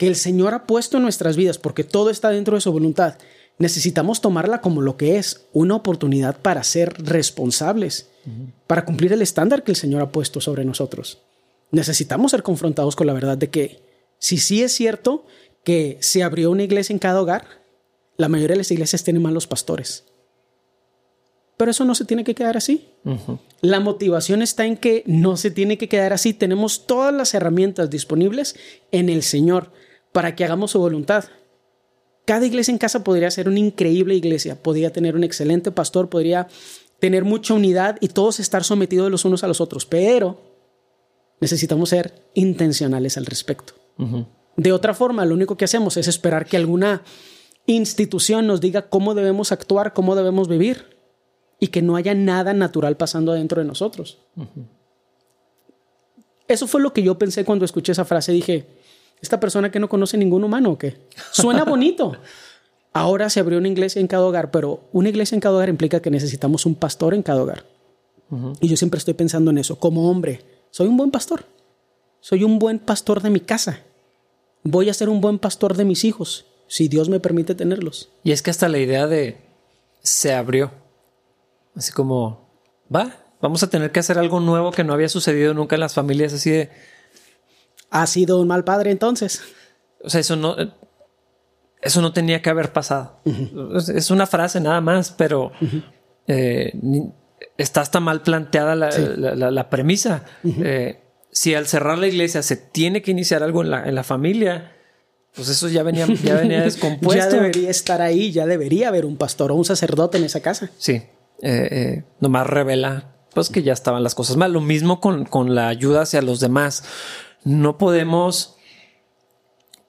que el Señor ha puesto en nuestras vidas, porque todo está dentro de su voluntad, necesitamos tomarla como lo que es, una oportunidad para ser responsables, para cumplir el estándar que el Señor ha puesto sobre nosotros. Necesitamos ser confrontados con la verdad de que si sí es cierto que se abrió una iglesia en cada hogar, la mayoría de las iglesias tienen malos pastores. Pero eso no se tiene que quedar así. La motivación está en que no se tiene que quedar así. Tenemos todas las herramientas disponibles en el Señor para que hagamos su voluntad. Cada iglesia en casa podría ser una increíble iglesia, podría tener un excelente pastor, podría tener mucha unidad y todos estar sometidos los unos a los otros, pero necesitamos ser intencionales al respecto. De otra forma, lo único que hacemos es esperar que alguna institución nos diga cómo debemos actuar, cómo debemos vivir y que no haya nada natural pasando adentro de nosotros. Eso fue lo que yo pensé cuando escuché esa frase. Dije, esta persona que no conoce ningún humano o qué? Suena bonito. Ahora se abrió una iglesia en cada hogar, pero una iglesia en cada hogar implica que necesitamos un pastor en cada hogar. Y yo siempre estoy pensando en eso. Como hombre, soy un buen pastor. Soy un buen pastor de mi casa. Voy a ser un buen pastor de mis hijos, si Dios me permite tenerlos. Y es que hasta la idea de se abrió. Así como, va, vamos a tener que hacer algo nuevo que no había sucedido nunca en las familias, así de... ¿Ha sido un mal padre entonces? O sea, eso no... Eso no tenía que haber pasado. Es una frase nada más, pero eh, está hasta mal planteada la, premisa. Eh, si al cerrar la iglesia se tiene que iniciar algo en la, en la familia, pues eso ya venía, ya venía [laughs] descompuesto. ya debería estar ahí, ya debería haber un pastor o un sacerdote en esa casa. Sí. Eh, eh, nomás revela pues que ya estaban las cosas mal. Lo mismo con, con la ayuda hacia los demás. No podemos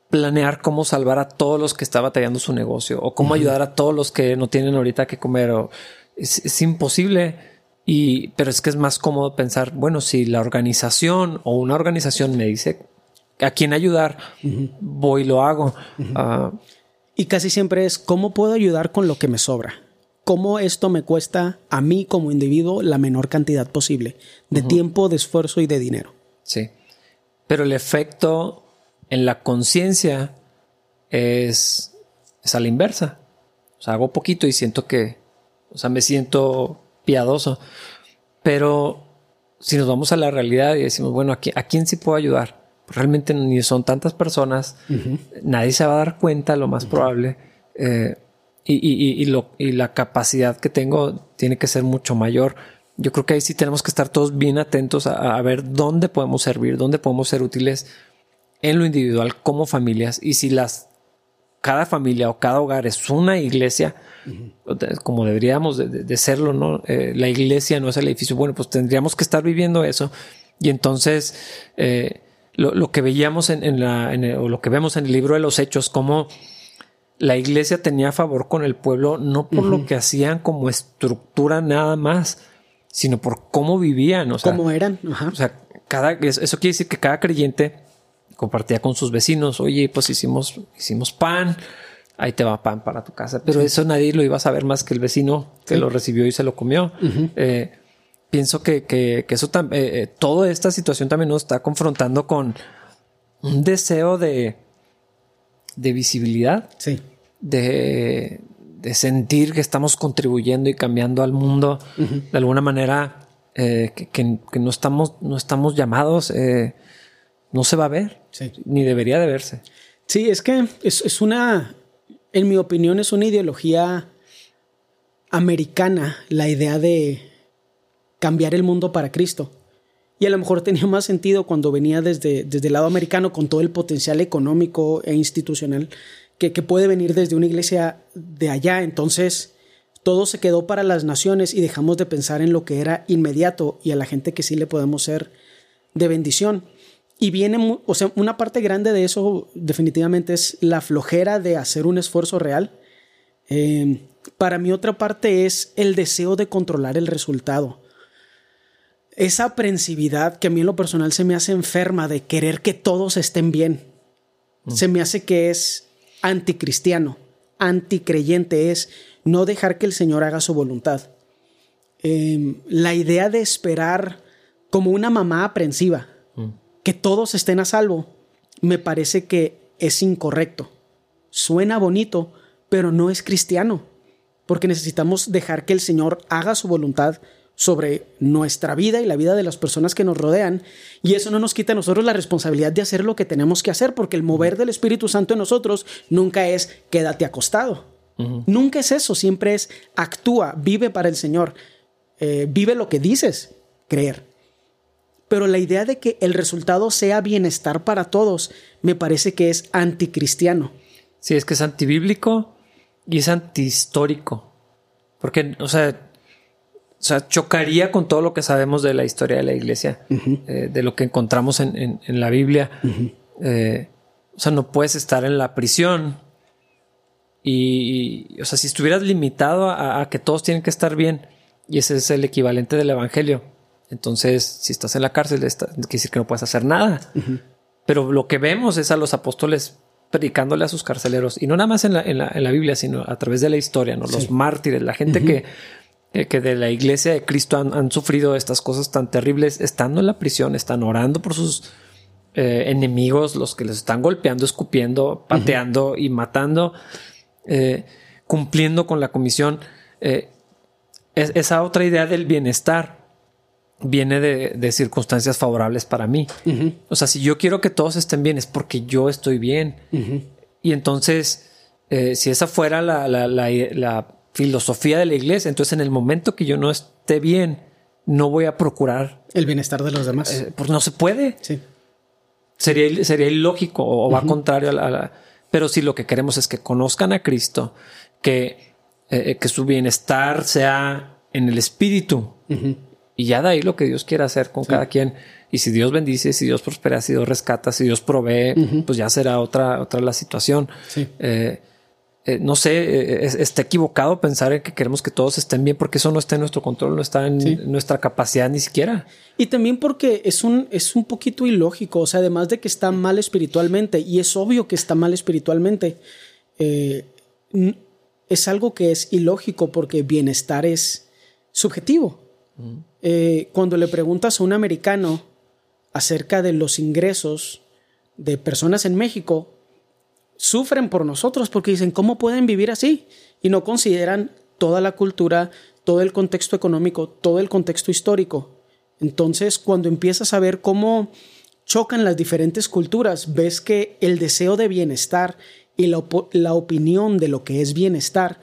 planear cómo salvar a todos los que están batallando su negocio o cómo ayudar a todos los que no tienen ahorita que comer. O, es, imposible. Y, pero es que es más cómodo pensar, bueno, si la organización o una organización me dice a quién ayudar, voy y lo hago. Ah, y casi siempre es cómo puedo ayudar con lo que me sobra cómo esto me cuesta a mí como individuo la menor cantidad posible de tiempo, de esfuerzo y de dinero. Sí. Pero el efecto en la conciencia es, es a la inversa. O sea, hago poquito y siento que, o sea, me siento piadoso. Pero si nos vamos a la realidad y decimos, bueno, ¿a quién, sí puedo ayudar? Realmente ni son tantas personas, nadie se va a dar cuenta, lo más probable. Eh, y, lo, y la capacidad que tengo tiene que ser mucho mayor. Yo creo que ahí sí tenemos que estar todos bien atentos a, ver dónde podemos servir, dónde podemos ser útiles en lo individual como familias y si las cada familia o cada hogar es una iglesia, como deberíamos de, serlo, ¿no? Eh, la iglesia no es el edificio. Bueno, pues tendríamos que estar viviendo eso. Y entonces, eh, lo, que veíamos en, la, o lo que vemos en el libro de los hechos, como la iglesia tenía favor con el pueblo no por lo que hacían como estructura nada más, sino por cómo vivían, o sea, cómo eran. O sea, cada, eso quiere decir que cada creyente compartía con sus vecinos, oye, pues hicimos, hicimos pan, ahí te va pan para tu casa, pero eso nadie lo iba a saber más que el vecino que lo recibió y se lo comió. Eh, pienso que, que, eso también, eh, eh, toda esta situación también nos está confrontando con un deseo de, de visibilidad. Sí de, sentir que estamos contribuyendo y cambiando al mundo de alguna manera eh, que, no, estamos, no estamos llamados, eh, no se va a ver, ni debería de verse. Sí, es que es, una, en mi opinión, es una ideología americana la idea de cambiar el mundo para Cristo. Y a lo mejor tenía más sentido cuando venía desde, desde el lado americano con todo el potencial económico e institucional que, puede venir desde una iglesia de allá. Entonces, todo se quedó para las naciones y dejamos de pensar en lo que era inmediato y a la gente que sí le podemos ser de bendición. Y viene, o sea, una parte grande de eso definitivamente es la flojera de hacer un esfuerzo real. Em, para mí otra parte es el deseo de controlar el resultado. Esa aprensividad que a mí en lo personal se me hace enferma de querer que todos estén bien. Mm. Se me hace que es anticristiano, anticreyente es no dejar que el Señor haga su voluntad. Em, la idea de esperar como una mamá aprensiva, mm. que todos estén a salvo, me parece que es incorrecto. Suena bonito, pero no es cristiano, porque necesitamos dejar que el Señor haga su voluntad sobre nuestra vida y la vida de las personas que nos rodean. Y eso no nos quita a nosotros la responsabilidad de hacer lo que tenemos que hacer, porque el mover del Espíritu Santo en nosotros nunca es quédate acostado. Nunca es eso, siempre es actúa, vive para el Señor, eh, vive lo que dices, creer. Pero la idea de que el resultado sea bienestar para todos me parece que es anticristiano. Sí, es que es antibíblico y es antihistórico. Porque, o sea, o sea, chocaría con todo lo que sabemos de la historia de la iglesia, eh, de lo que encontramos en, la Biblia. Eh, o sea, no puedes estar en la prisión Y, o sea, si estuvieras limitado a, que todos tienen que estar bien, y ese es el equivalente del evangelio, entonces si estás en la cárcel, está, quiere decir que no puedes hacer nada. Pero lo que vemos es a los apóstoles predicándole a sus carceleros, y no nada más en la, en la, Biblia, sino a través de la historia, ¿no? Los mártires, la gente que de la iglesia de Cristo han, sufrido estas cosas tan terribles, estando en la prisión, están orando por sus eh, enemigos, los que les están golpeando, escupiendo, pateando y matando, eh, cumpliendo con la comisión. esa otra idea del bienestar viene de, circunstancias favorables para mí. O sea, si yo quiero que todos estén bien es porque yo estoy bien. Y entonces, eh, si esa fuera la, filosofía de la iglesia, entonces en el momento que yo no esté bien, no voy a procurar el bienestar de los demás. Eh, pues no se puede. Sí. Sería, sería ilógico o, va contrario a la, Pero si lo que queremos es que conozcan a Cristo, que, eh, que su bienestar sea en el espíritu. Y ya de ahí lo que Dios quiere hacer con cada quien. Y si Dios bendice, si Dios prospera, si Dios rescata, si Dios provee, pues ya será otra, otra la situación. Eh, eh, no sé, eh, está equivocado pensar en que queremos que todos estén bien porque eso no está en nuestro control, no está en nuestra capacidad ni siquiera. Y también porque es un, es un poquito ilógico, o sea, además de que está mal espiritualmente, y es obvio que está mal espiritualmente, es algo que es ilógico porque bienestar es subjetivo. Eh, cuando le preguntas a un americano acerca de los ingresos de personas en México, sufren por nosotros porque dicen, ¿cómo pueden vivir así? Y no consideran toda la cultura, todo el contexto económico, todo el contexto histórico. Entonces, cuando empiezas a ver cómo chocan las diferentes culturas, ves que el deseo de bienestar y la, la opinión de lo que es bienestar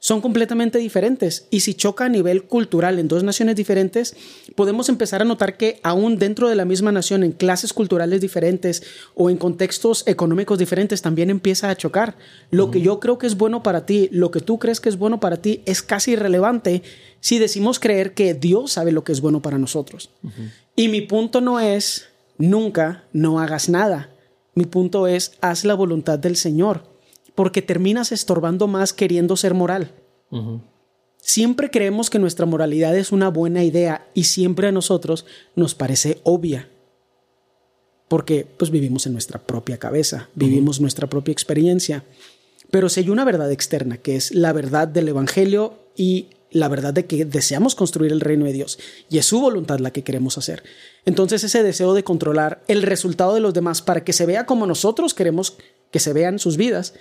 son completamente diferentes. Y si choca a nivel cultural en dos naciones diferentes, podemos empezar a notar que aún dentro de la misma nación, en clases culturales diferentes o en contextos económicos diferentes, también empieza a chocar. Lo que yo creo que es bueno para ti, lo que tú crees que es bueno para ti, es casi irrelevante si decimos creer que Dios sabe lo que es bueno para nosotros. Y mi punto no es, nunca, no hagas nada. Mi punto es, haz la voluntad del Señor porque terminas estorbando más queriendo ser moral. Siempre creemos que nuestra moralidad es una buena idea y siempre a nosotros nos parece obvia. Porque pues vivimos en nuestra propia cabeza, vivimos nuestra propia experiencia. Pero si hay una verdad externa, que es la verdad del Evangelio y la verdad de que deseamos construir el reino de Dios y es su voluntad la que queremos hacer. Entonces ese deseo de controlar el resultado de los demás para que se vea como nosotros queremos que se vean sus vidas,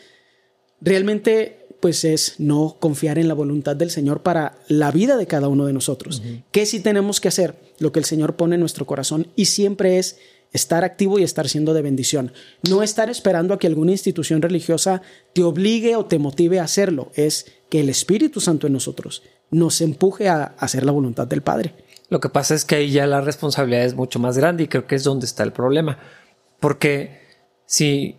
realmente pues es no confiar en la voluntad del Señor para la vida de cada uno de nosotros. ¿Qué sí tenemos que hacer? Lo que el Señor pone en nuestro corazón y siempre es estar activo y estar siendo de bendición. No estar esperando a que alguna institución religiosa te obligue o te motive a hacerlo. Es que el Espíritu Santo en nosotros nos empuje a hacer la voluntad del Padre. Lo que pasa es que ahí ya la responsabilidad es mucho más grande y creo que es donde está el problema. Porque si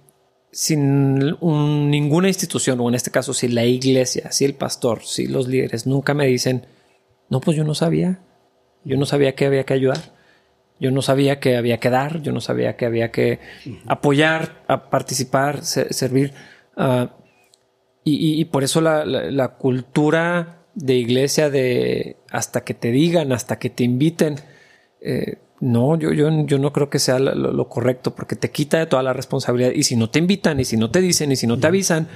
sin ninguna institución, o en este caso, si la iglesia, si el pastor, si los líderes nunca me dicen, no, pues yo no sabía, yo no sabía que había que ayudar, yo no sabía que había que dar, yo no sabía que había que apoyar, a participar, servir. Ah, y, por eso la, cultura de iglesia de hasta que te digan, hasta que te inviten, eh, no, yo, yo, yo no creo que sea lo, correcto porque te quita de toda la responsabilidad. Y si no te invitan, y si no te dicen, y si no te avisan,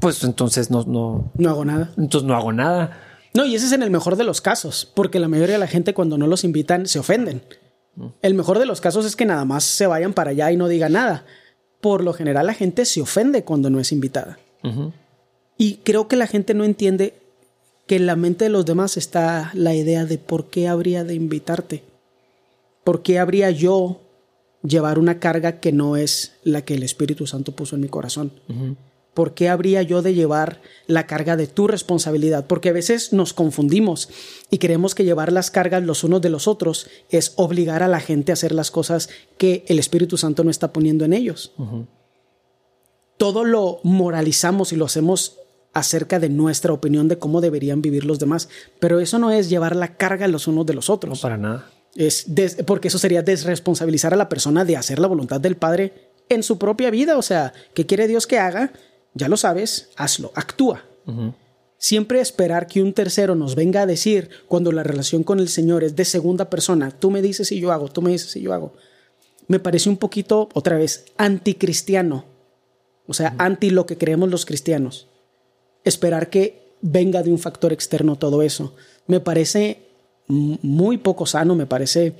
pues entonces no, no, no hago nada. Entonces no hago nada. No, y ese es en el mejor de los casos, porque la mayoría de la gente cuando no los invitan se ofenden. El mejor de los casos es que nada más se vayan para allá y no digan nada. Por lo general la gente se ofende cuando no es invitada. Y creo que la gente no entiende que en la mente de los demás está la idea de por qué habría de invitarte. ¿Por qué habría yo llevar una carga que no es la que el Espíritu Santo puso en mi corazón? ¿Por qué habría yo de llevar la carga de tu responsabilidad? Porque a veces nos confundimos y creemos que llevar las cargas los unos de los otros es obligar a la gente a hacer las cosas que el Espíritu Santo no está poniendo en ellos. Todo lo moralizamos y lo hacemos acerca de nuestra opinión de cómo deberían vivir los demás, pero eso no es llevar la carga los unos de los otros. No, para nada. Es porque eso sería desresponsabilizar a la persona de hacer la voluntad del Padre en su propia vida. O sea, ¿qué quiere Dios que haga? ya lo sabes, hazlo, actúa. Siempre esperar que un tercero nos venga a decir cuando la relación con el Señor es de segunda persona, tú me dices y yo hago, tú me dices y yo hago, me parece un poquito, otra vez, anticristiano. O sea, anti lo que creemos los cristianos. Esperar que venga de un factor externo todo eso. Me parece muy poco sano, me parece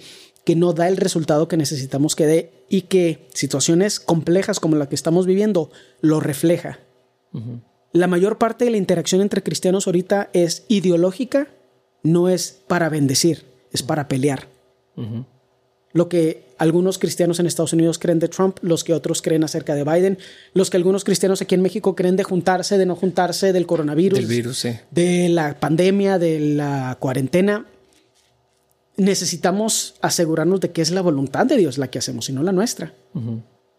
que no da el resultado que necesitamos que dé y que situaciones complejas como la que estamos viviendo lo refleja. La mayor parte de la interacción entre cristianos ahorita es ideológica, no es para bendecir, es para pelear. Lo que algunos cristianos en Estados Unidos creen de Trump, los que otros creen acerca de Biden, los que algunos cristianos aquí en México creen de juntarse, de no juntarse, del coronavirus, del virus, de la pandemia, de la cuarentena necesitamos asegurarnos de que es la voluntad de Dios la que hacemos y no la nuestra.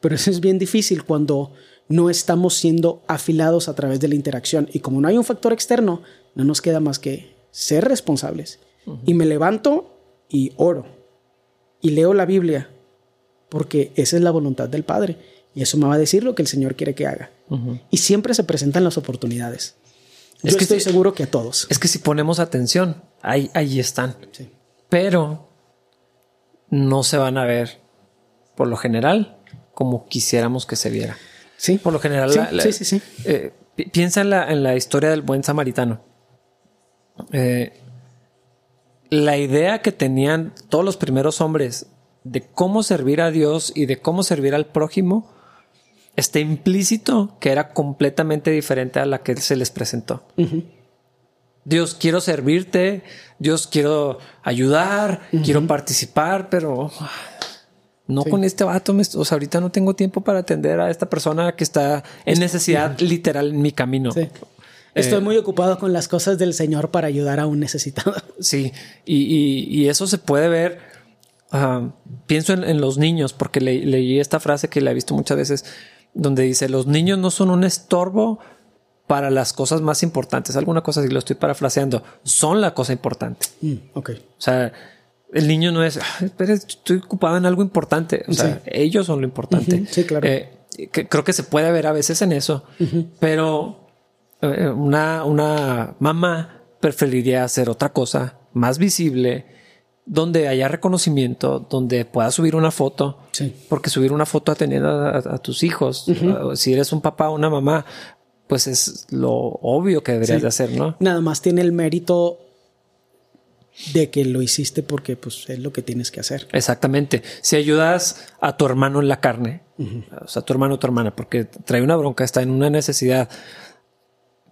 Pero eso es bien difícil cuando no estamos siendo afilados a través de la interacción. Y como no hay un factor externo, no nos queda más que ser responsables. Y me levanto y oro. Y leo la Biblia. Porque esa es la voluntad del Padre. Y eso me va a decir lo que el Señor quiere que haga. Y siempre se presentan las oportunidades. Yo es que estoy seguro que a todos. Es que si ponemos atención, ahí, ahí están. Sí pero no se van a ver por lo general como quisiéramos que se viera. Sí. Por lo general. Sí, sí, sí. Eh, piensa en la, historia del buen samaritano. Eh, la idea que tenían todos los primeros hombres de cómo servir a Dios y de cómo servir al prójimo está implícito que era completamente diferente a la que se les presentó. Dios, quiero servirte, Dios, quiero ayudar, quiero participar, pero no con este vato. o sea, ahorita no tengo tiempo para atender a esta persona que está en necesidad literal en mi camino. Estoy eh, muy ocupado con las cosas del Señor para ayudar a un necesitado. [laughs] Sí, y, eso se puede ver. Ah, pienso en, los niños, porque leí esta frase que la he visto muchas veces, donde dice, los niños no son un estorbo para las cosas más importantes. Alguna cosa, si lo estoy parafraseando, son la cosa importante. Mm, ok. O sea, el niño no es, estoy ocupado en algo importante. O sea, ellos son lo importante. Sí, claro. Eh, creo que se puede ver a veces en eso, pero eh, una, una mamá preferiría hacer otra cosa más visible, donde haya reconocimiento, donde pueda subir una foto, sí. porque subir una foto a tener a, tus hijos, si eres un papá o una mamá, pues es lo obvio que deberías de hacer, ¿no? Nada más tiene el mérito de que lo hiciste porque pues es lo que tienes que hacer. Exactamente. Si ayudas a tu hermano en la carne, o sea, tu hermano o tu hermana, porque trae una bronca, está en una necesidad,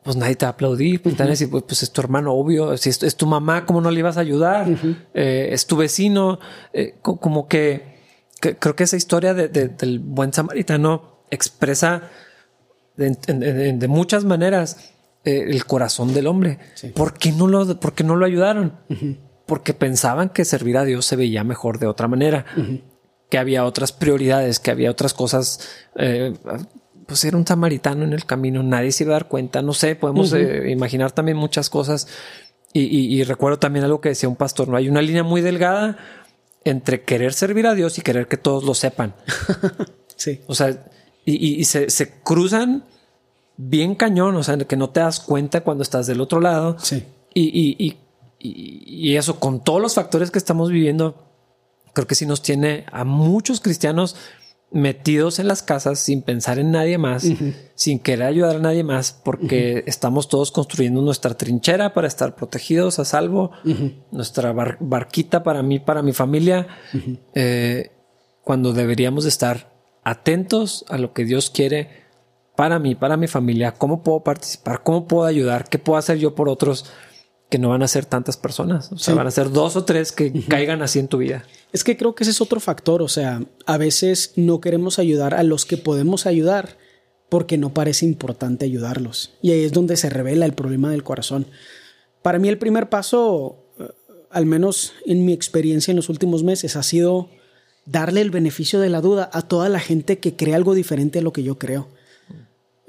pues nadie te va a aplaudir, pues, te decir, pues, pues, es tu hermano, obvio, si es, tu mamá, ¿cómo no le ibas a ayudar? Eh, es tu vecino, eh, como que, creo que esa historia del buen samaritano expresa de, muchas maneras eh, el corazón del hombre. ¿Por, qué no lo, ¿Por no lo ayudaron? Porque pensaban que servir a Dios se veía mejor de otra manera, que había otras prioridades, que había otras cosas. Eh, pues era un samaritano en el camino, nadie se iba a dar cuenta, no sé, podemos eh, imaginar también muchas cosas. Y, recuerdo también algo que decía un pastor, no hay una línea muy delgada entre querer servir a Dios y querer que todos lo sepan. [laughs] sí. O sea, y, se, cruzan bien cañón, o sea, que no te das cuenta cuando estás del otro lado. Sí. Y, y, eso, con todos los factores que estamos viviendo, creo que sí nos tiene a muchos cristianos metidos en las casas sin pensar en nadie más, sin querer ayudar a nadie más, porque estamos todos construyendo nuestra trinchera para estar protegidos, a salvo, nuestra barquita para mí, para mi familia, eh, cuando deberíamos estar atentos a lo que Dios quiere para mí, para mi familia, cómo puedo participar, cómo puedo ayudar, qué puedo hacer yo por otros que no van a ser tantas personas. O sea, van a ser dos o tres que caigan así en tu vida. Es que creo que ese es otro factor. O sea, a veces no queremos ayudar a los que podemos ayudar porque no parece importante ayudarlos. Y ahí es donde se revela el problema del corazón. Para mí el primer paso, eh, al menos en mi experiencia en los últimos meses, ha sido darle el beneficio de la duda a toda la gente que cree algo diferente a lo que yo creo.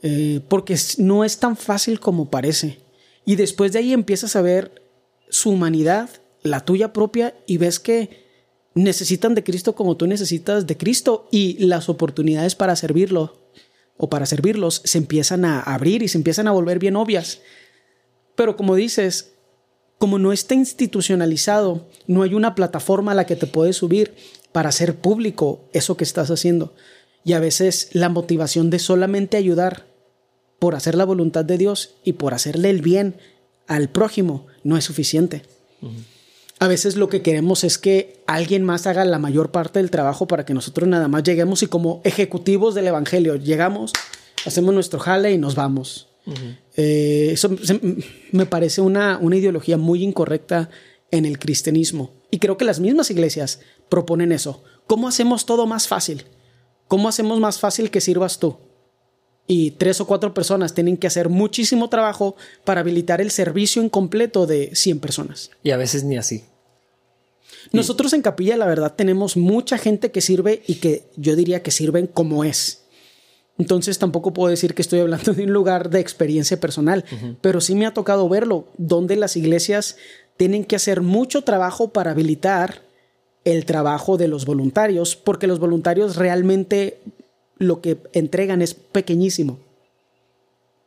Eh, porque no es tan fácil como parece. Y después de ahí empiezas a ver su humanidad, la tuya propia, y ves que necesitan de Cristo como tú necesitas de Cristo y las oportunidades para servirlo o para servirlos se empiezan a abrir y se empiezan a volver bien obvias. Pero como dices, como no está institucionalizado, no hay una plataforma a la que te puedes subir para hacer público eso que estás haciendo. Y a veces la motivación de solamente ayudar por hacer la voluntad de Dios y por hacerle el bien al prójimo no es suficiente. A veces lo que queremos es que alguien más haga la mayor parte del trabajo para que nosotros nada más lleguemos y como ejecutivos del Evangelio llegamos, hacemos nuestro jale y nos vamos. Eh, eso me parece una, una ideología muy incorrecta en el cristianismo. Y creo que las mismas iglesias proponen eso. ¿Cómo hacemos todo más fácil? ¿Cómo hacemos más fácil que sirvas tú? Y tres o cuatro personas tienen que hacer muchísimo trabajo para habilitar el servicio incompleto de 100 personas. Y a veces ni así. Nosotros en Capilla, la verdad, tenemos mucha gente que sirve y que yo diría que sirven como es. Entonces tampoco puedo decir que estoy hablando de un lugar de experiencia personal, pero sí me ha tocado verlo, donde las iglesias tienen que hacer mucho trabajo para habilitar el trabajo de los voluntarios, porque los voluntarios realmente lo que entregan es pequeñísimo.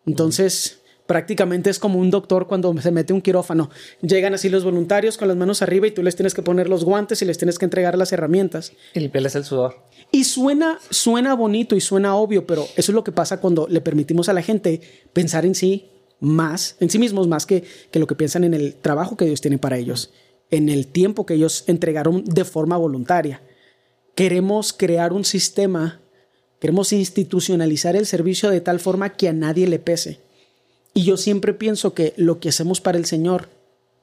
Entonces, prácticamente es como un doctor cuando se mete un quirófano. Llegan así los voluntarios con las manos arriba y tú les tienes que poner los guantes y les tienes que entregar las herramientas. Y limpiarles el sudor. Y suena, suena bonito y suena obvio, pero eso es lo que pasa cuando le permitimos a la gente pensar en sí más, en sí mismos más que, que lo que piensan en el trabajo que Dios tiene para ellos, en el tiempo que ellos entregaron de forma voluntaria. Queremos crear un sistema, queremos institucionalizar el servicio de tal forma que a nadie le pese. Y yo siempre pienso que lo que hacemos para el Señor,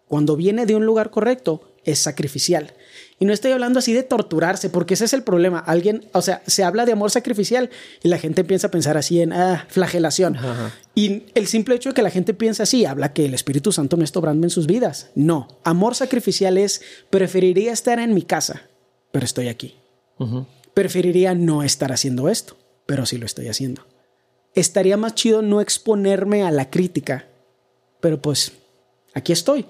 cuando viene de un lugar correcto, es sacrificial. Y no estoy hablando así de torturarse, porque ese es el problema. Alguien, o sea, se habla de amor sacrificial y la gente empieza a pensar así en ah, flagelación. Y el simple hecho de que la gente piensa así habla que el Espíritu Santo no está obrando en sus vidas. No, amor sacrificial es preferiría estar en mi casa, pero estoy aquí. Preferiría no estar haciendo esto, pero sí lo estoy haciendo. Estaría más chido no exponerme a la crítica, pero pues aquí estoy,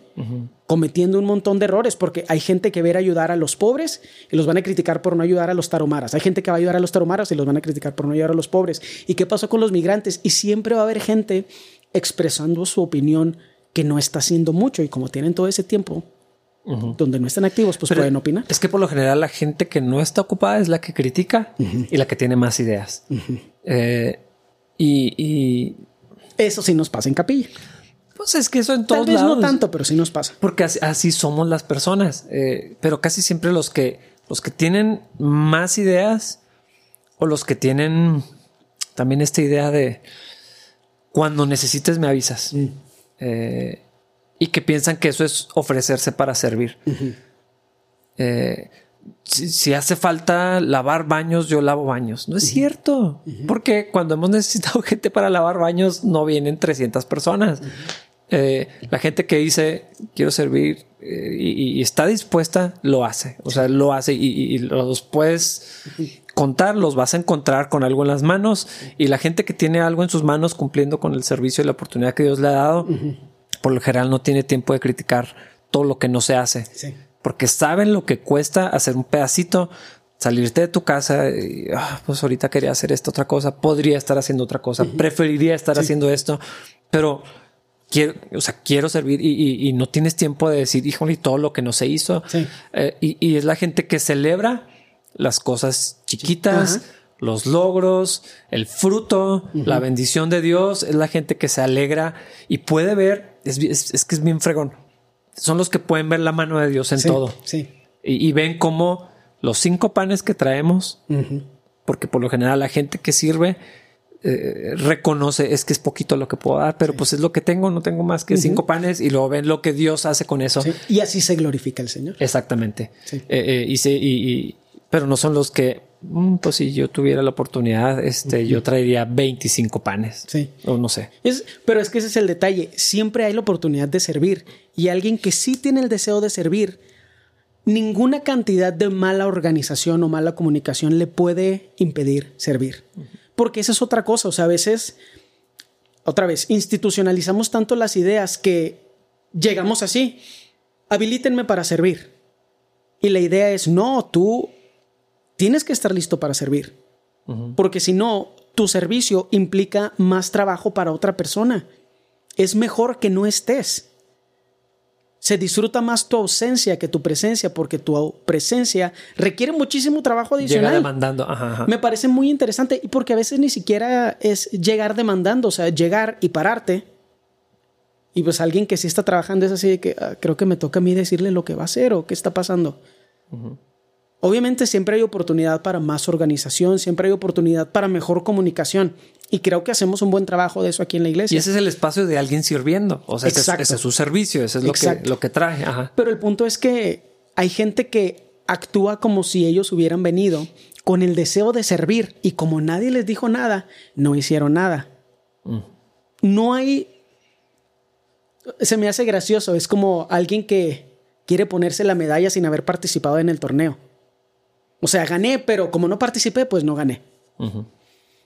cometiendo un montón de errores, porque hay gente que va a ayudar a los pobres y los van a criticar por no ayudar a los taromaras. Hay gente que va a ayudar a los taromaras y los van a criticar por no ayudar a los pobres. ¿Y qué pasó con los migrantes? Y siempre va a haber gente expresando su opinión que no está haciendo mucho y como tienen todo ese tiempo, donde no están activos, pues pueden opinar. Es que por lo general la gente que no está ocupada es la que critica y la que tiene más ideas. Eh, y, eso sí nos pasa en capilla. Pues es que eso en todos Tal vez no tanto, pero sí nos pasa. Porque así, somos las personas. Eh, pero casi siempre los que, los que tienen más ideas o los que tienen también esta idea de cuando necesites me avisas. Mm. Eh, y que piensan que eso es ofrecerse para servir. eh, si, hace falta lavar baños, yo lavo baños. No es cierto, porque cuando hemos necesitado [laughs] gente para lavar baños, no vienen 300 personas. Eh, la gente que dice quiero servir eh, y, está dispuesta, lo hace. O sea, lo hace y, los puedes contar, los vas a encontrar con algo en las manos. Y la gente que tiene algo en sus manos cumpliendo con el servicio y la oportunidad que Dios le ha dado, por lo general no tiene tiempo de criticar todo lo que no se hace. Sí porque saben lo que cuesta hacer un pedacito, salirte de tu casa y ah, pues ahorita quería hacer esta otra cosa, podría estar haciendo otra cosa, preferiría estar haciendo esto, pero quiero, o sea, quiero servir y, no tienes tiempo de decir, híjole, todo lo que no se hizo. Eh, y, es la gente que celebra las cosas chiquitas. Los logros, el fruto, la bendición de Dios, es la gente que se alegra y puede ver, es que es bien fregón son los que pueden ver la mano de Dios en todo. Sí. Y, ven cómo los cinco panes que traemos, porque por lo general la gente que sirve eh, reconoce es que es poquito lo que puedo dar, pero pues es lo que tengo, no tengo más que cinco panes y luego ven lo que Dios hace con eso. Y así se glorifica el Señor. Exactamente. Eh, eh, y, y, pero no son los que Mm, pues si yo tuviera la oportunidad, este, yo traería 25 panes. Sí. O no sé. Es, pero es que ese es el detalle. Siempre hay la oportunidad de servir. Y alguien que sí tiene el deseo de servir, ninguna cantidad de mala organización o mala comunicación le puede impedir servir. Porque esa es otra cosa. O sea, a veces, otra vez, institucionalizamos tanto las ideas que llegamos así. Habilítenme para servir. Y la idea es, no, tú tienes que estar listo para servir. Porque si no, tu servicio implica más trabajo para otra persona. Es mejor que no estés. Se disfruta más tu ausencia que tu presencia porque tu presencia requiere muchísimo trabajo adicional. Llega demandando. Me parece muy interesante y porque a veces ni siquiera es llegar demandando, o sea, llegar y pararte. Y pues alguien que sí está trabajando es así de que ah, creo que me toca a mí decirle lo que va a hacer o qué está pasando. Obviamente siempre hay oportunidad para más organización, siempre hay oportunidad para mejor comunicación. Y creo que hacemos un buen trabajo de eso aquí en la iglesia. Y ese es el espacio de alguien sirviendo. O sea, ese, es su servicio, ese es lo que, lo que trae. Pero el punto es que hay gente que actúa como si ellos hubieran venido con el deseo de servir y como nadie les dijo nada, no hicieron nada. Mm. No hay... Se me hace gracioso, es como alguien que quiere ponerse la medalla sin haber participado en el torneo. O sea, gané, pero como no participé, pues no gané.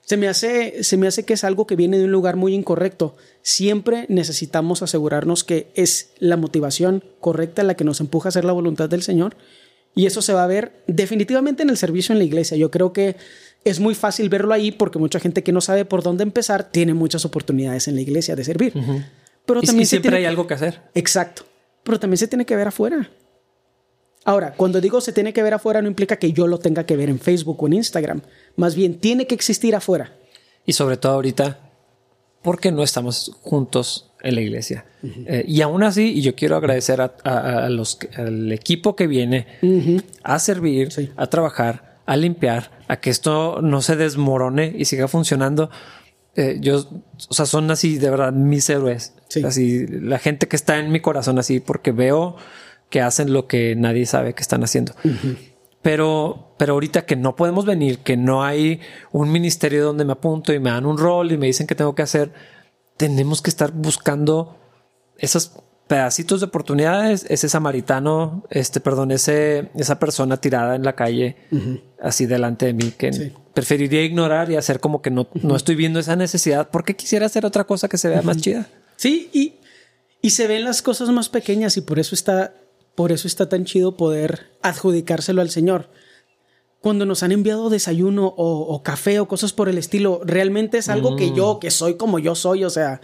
Se, me hace, se me hace que es algo que viene de un lugar muy incorrecto. Siempre necesitamos asegurarnos que es la motivación correcta la que nos empuja a hacer la voluntad del Señor. Y eso se va a ver definitivamente en el servicio en la iglesia. Yo creo que es muy fácil verlo ahí porque mucha gente que no sabe por dónde empezar tiene muchas oportunidades en la iglesia de servir. Pero también siempre hay algo que hacer. Exacto. Pero también se tiene que ver afuera. Ahora, cuando digo se tiene que ver afuera, no implica que yo lo tenga que ver en Facebook o en Instagram. Más bien, tiene que existir afuera. Y sobre todo ahorita, porque no estamos juntos en la iglesia. Eh, y aún así, y yo quiero agradecer a, los, al equipo que viene a servir, a trabajar, a limpiar, a que esto no se desmorone y siga funcionando. Eh, yo, o sea, son así de verdad mis héroes. Así, la gente que está en mi corazón así, porque veo que hacen lo que nadie sabe que están haciendo. Pero, pero ahorita que no podemos venir, que no hay un ministerio donde me apunto y me dan un rol y me dicen qué tengo que hacer, tenemos que estar buscando esos pedacitos de oportunidades, ese samaritano, este, perdón, ese, esa persona tirada en la calle, así delante de mí, que preferiría ignorar y hacer como que no, no estoy viendo esa necesidad. Porque quisiera hacer otra cosa que se vea más chida. Sí, y, y se ven las cosas más pequeñas y por eso está por eso está tan chido poder adjudicárselo al Señor. Cuando nos han enviado desayuno o, café o cosas por el estilo, realmente es algo que yo, mm. que soy como yo soy, o sea,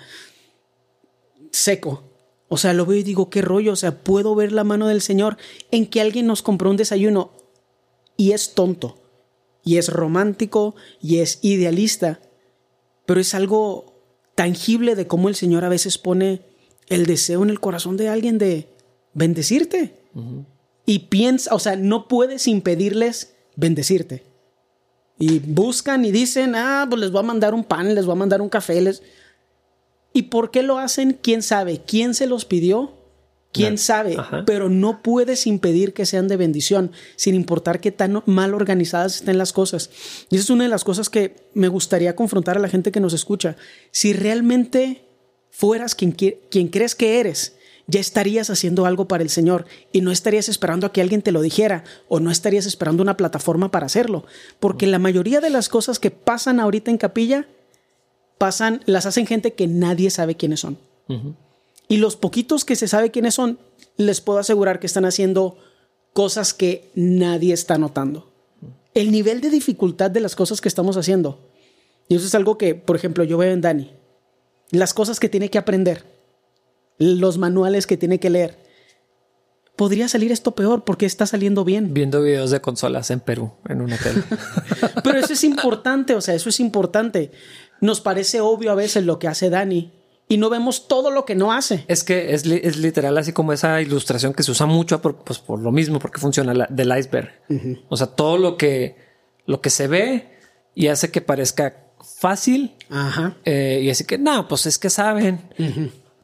seco. O sea, lo veo y digo, qué rollo, o sea, puedo ver la mano del Señor en que alguien nos compró un desayuno y es tonto, y es romántico, y es idealista, pero es algo tangible de cómo el Señor a veces pone el deseo en el corazón de alguien de, bendecirte. Y piensa, o sea, no puedes impedirles bendecirte. Y buscan y dicen, ah, pues les voy a mandar un pan, les voy a mandar un café. Les... ¿Y por qué lo hacen? ¿Quién sabe? ¿Quién se los pidió? ¿Quién sabe? Pero no puedes impedir que sean de bendición, sin importar qué tan mal organizadas estén las cosas. Y esa es una de las cosas que me gustaría confrontar a la gente que nos escucha. Si realmente fueras quien, quien crees que eres, ya estarías haciendo algo para el Señor y no estarías esperando a que alguien te lo dijera o no estarías esperando una plataforma para hacerlo. Porque la mayoría de las cosas que pasan ahorita en capilla, pasan, las hacen gente que nadie sabe quiénes son. Y los poquitos que se sabe quiénes son, les puedo asegurar que están haciendo cosas que nadie está notando. El nivel de dificultad de las cosas que estamos haciendo. Y eso es algo que, por ejemplo, yo veo en Dani. Las cosas que tiene que aprender los manuales que tiene que leer. Podría salir esto peor porque está saliendo bien. Viendo videos de consolas en Perú, en un hotel. [laughs] Pero eso es importante, o sea, eso es importante. Nos parece obvio a veces lo que hace Dani y no vemos todo lo que no hace. Es que es, literal así como esa ilustración que se usa mucho por, pues, por lo mismo, porque funciona del iceberg. O sea, todo lo que, lo que se ve y hace que parezca fácil. Ajá. Eh, y así que no, pues es que saben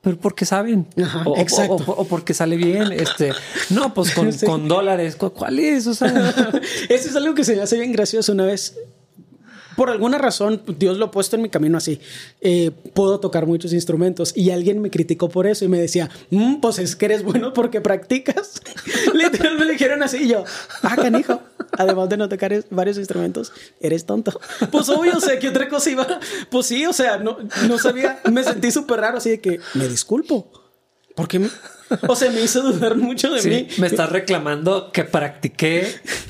pero porque saben o, exacto. O, porque sale bien. Este no, pues con, [laughs] con dólares. ¿Cuál es? O sea, [laughs] eso es algo que se me hace bien gracioso una vez por alguna razón, Dios lo ha puesto en mi camino así. Eh, puedo tocar muchos instrumentos y alguien me criticó por eso y me decía, mm, pues es que eres bueno porque practicas. [laughs] Literal me dijeron así y yo, ah, canijo. Además de no tocar varios instrumentos, eres tonto. Pues obvio, o sea, que otra cosa iba. Pues sí, o sea, no, no sabía, me sentí súper raro, así de que me disculpo. ¿Por qué? O sea, me hizo dudar mucho de mí. Me estás reclamando que practiqué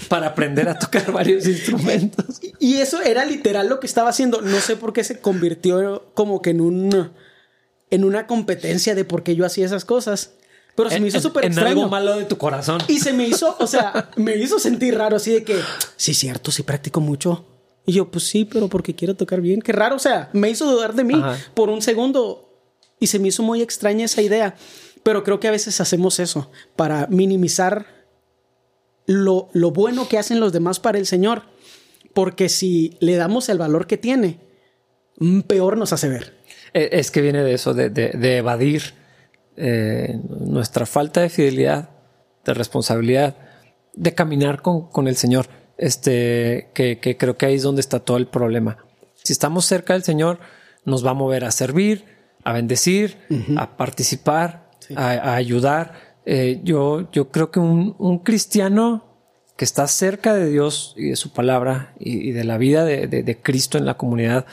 para aprender a tocar varios instrumentos. Y eso era literal lo que estaba haciendo. No sé por qué se convirtió como que en un en una competencia de por qué yo hacía esas cosas. Pero se me hizo súper extraño. Algo malo de tu corazón. Y se me hizo, o sea, [laughs] me hizo sentir raro así de que, sí, cierto, sí practico mucho. Y yo, pues sí, pero porque quiero tocar bien. Qué raro, o sea, me hizo dudar de mí por un segundo y se me hizo muy extraña esa idea. Pero creo que a veces hacemos eso para minimizar lo, lo bueno que hacen los demás para el Señor. Porque si le damos el valor que tiene, peor nos hace ver. Eh, es que viene de eso, de, de, evadir eh, nuestra falta de fidelidad, de responsabilidad, de caminar con, con el Señor. Este, que, que, creo que ahí es donde está todo el problema. Si estamos cerca del Señor, nos va a mover a servir, a bendecir, a participar, a, ayudar. Eh, yo, yo creo que un, un, cristiano que está cerca de Dios y de su palabra y, de la vida de, de, Cristo en la comunidad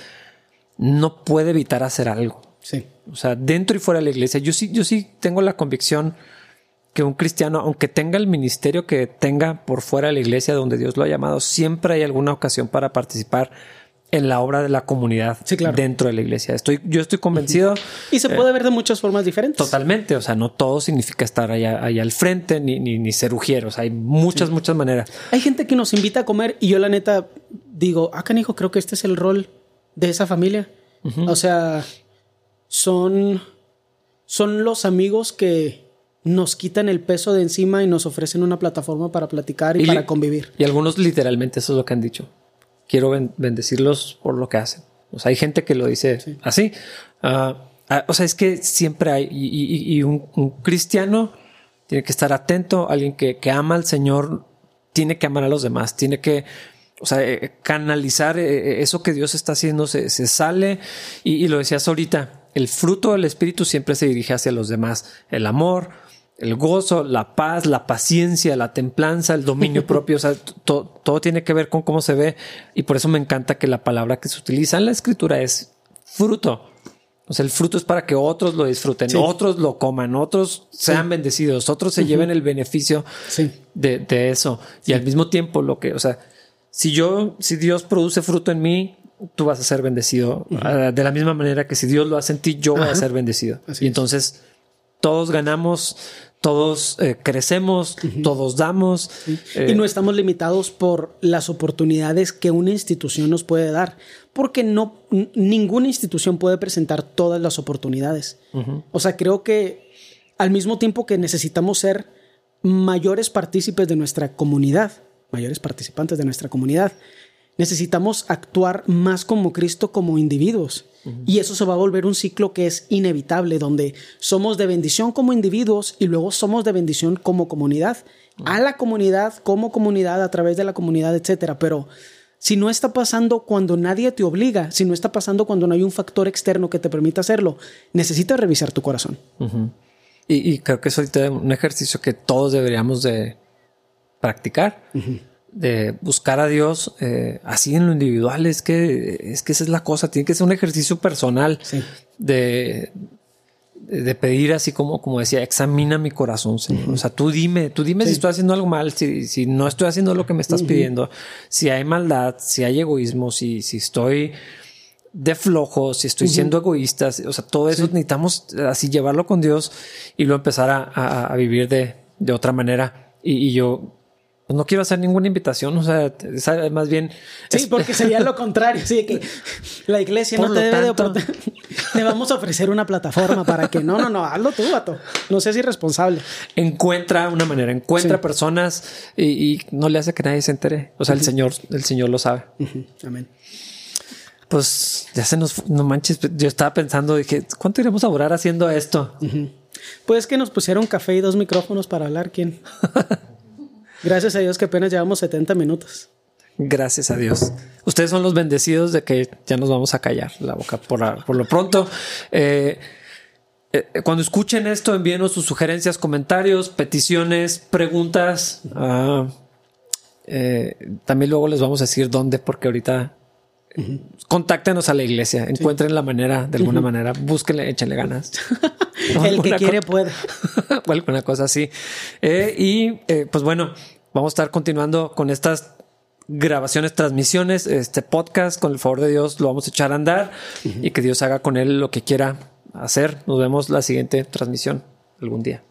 no puede evitar hacer algo. Sí. O sea, dentro y fuera de la iglesia. Yo sí, yo sí tengo la convicción que un cristiano, aunque tenga el ministerio que tenga por fuera de la iglesia donde Dios lo ha llamado, siempre hay alguna ocasión para participar en la obra de la comunidad dentro de la iglesia. Estoy, yo estoy convencido. Y se puede ver de muchas formas diferentes. Totalmente. O sea, no todo significa estar allá, al frente ni, ni, ni ser ujieros. Hay muchas, muchas maneras. Hay gente que nos invita a comer y yo la neta digo, ah, canijo, creo que este es el rol de esa familia. O sea, son, son los amigos que nos quitan el peso de encima y nos ofrecen una plataforma para platicar y para convivir. Y algunos literalmente eso es lo que han dicho quiero bendecirlos por lo que hacen. O sea, hay gente que lo dice así. Ah, ah, o sea, es que siempre hay, y, un, cristiano tiene que estar atento, alguien que, ama al Señor tiene que amar a los demás, tiene que, o sea, eh, canalizar eh, eh, eso que Dios está haciendo, se, se sale, y, lo decías ahorita, el fruto del Espíritu siempre se dirige hacia los demás, el amor, el gozo, la paz, la paciencia, la templanza, el dominio [laughs] propio, o sea, todo tiene que ver con cómo se ve. Y por eso me encanta que la palabra que se utiliza en la escritura es fruto. O sea, el fruto es para que otros lo disfruten, otros lo coman, otros sean bendecidos, otros se lleven el beneficio de, de, eso. Y al mismo tiempo lo que, o sea, si yo, si Dios produce fruto en mí, tú vas a ser bendecido. Ah, de la misma manera que si Dios lo hace en ti, yo voy a ser bendecido. y entonces todos ganamos todos eh, crecemos, todos damos. y no estamos limitados por las oportunidades que una institución nos puede dar, porque no ninguna institución puede presentar todas las oportunidades. O sea, creo que al mismo tiempo que necesitamos ser mayores partícipes de nuestra comunidad, mayores participantes de nuestra comunidad, necesitamos actuar más como Cristo como individuos. Y eso se va a volver un ciclo que es inevitable, donde somos de bendición como individuos y luego somos de bendición como comunidad, a la comunidad, como comunidad, a través de la comunidad, etcétera. Pero si no está pasando cuando nadie te obliga, si no está pasando cuando no hay un factor externo que te permita hacerlo, necesitas revisar tu corazón. y, creo que es ahorita un ejercicio que todos deberíamos de practicar de buscar a Dios eh, así en lo individual es que es que esa es la cosa tiene que ser un ejercicio personal de, de pedir así como como decía examina mi corazón Señor. O sea tú dime tú dime si estoy haciendo algo mal si, si no estoy haciendo lo que me estás pidiendo si hay maldad si hay egoísmo si si estoy de flojo, si estoy siendo egoísta, o sea, todo eso necesitamos así llevarlo con Dios y luego empezar a, a, vivir de, de otra manera. Y, y, yo no quiero hacer ninguna invitación, o sea, más bien. Sí, porque sería lo [laughs] contrario. Sí, que la iglesia no te debe de Te vamos a ofrecer una plataforma para que no, no, no, hazlo tú, vato. No seas irresponsable. Encuentra una manera, encuentra personas y, no le hace que nadie se entere. O sea, el Señor, el Señor lo sabe. Amén. Pues ya se nos, no manches. Yo estaba pensando, dije, ¿cuánto iremos a durar haciendo esto? Pues que nos pusieron café y dos micrófonos para hablar. ¿Quién? [laughs] Gracias a Dios que apenas llevamos 70 minutos. Gracias a Dios. Ustedes son los bendecidos de que ya nos vamos a callar la boca por, por lo pronto. Eh, eh, cuando escuchen esto, envíenos sus sugerencias, comentarios, peticiones, preguntas. Ah, eh, también luego les vamos a decir dónde, porque ahorita contáctenos a la iglesia, encuentren la manera, de alguna manera, búsquenle, échenle ganas. [laughs] El que quiere puede. [laughs] o alguna cosa así. Eh, y eh, pues bueno, vamos a estar continuando con estas grabaciones, transmisiones, este podcast, con el favor de Dios lo vamos a echar a andar y que Dios haga con él lo que quiera hacer. Nos vemos la siguiente transmisión algún día.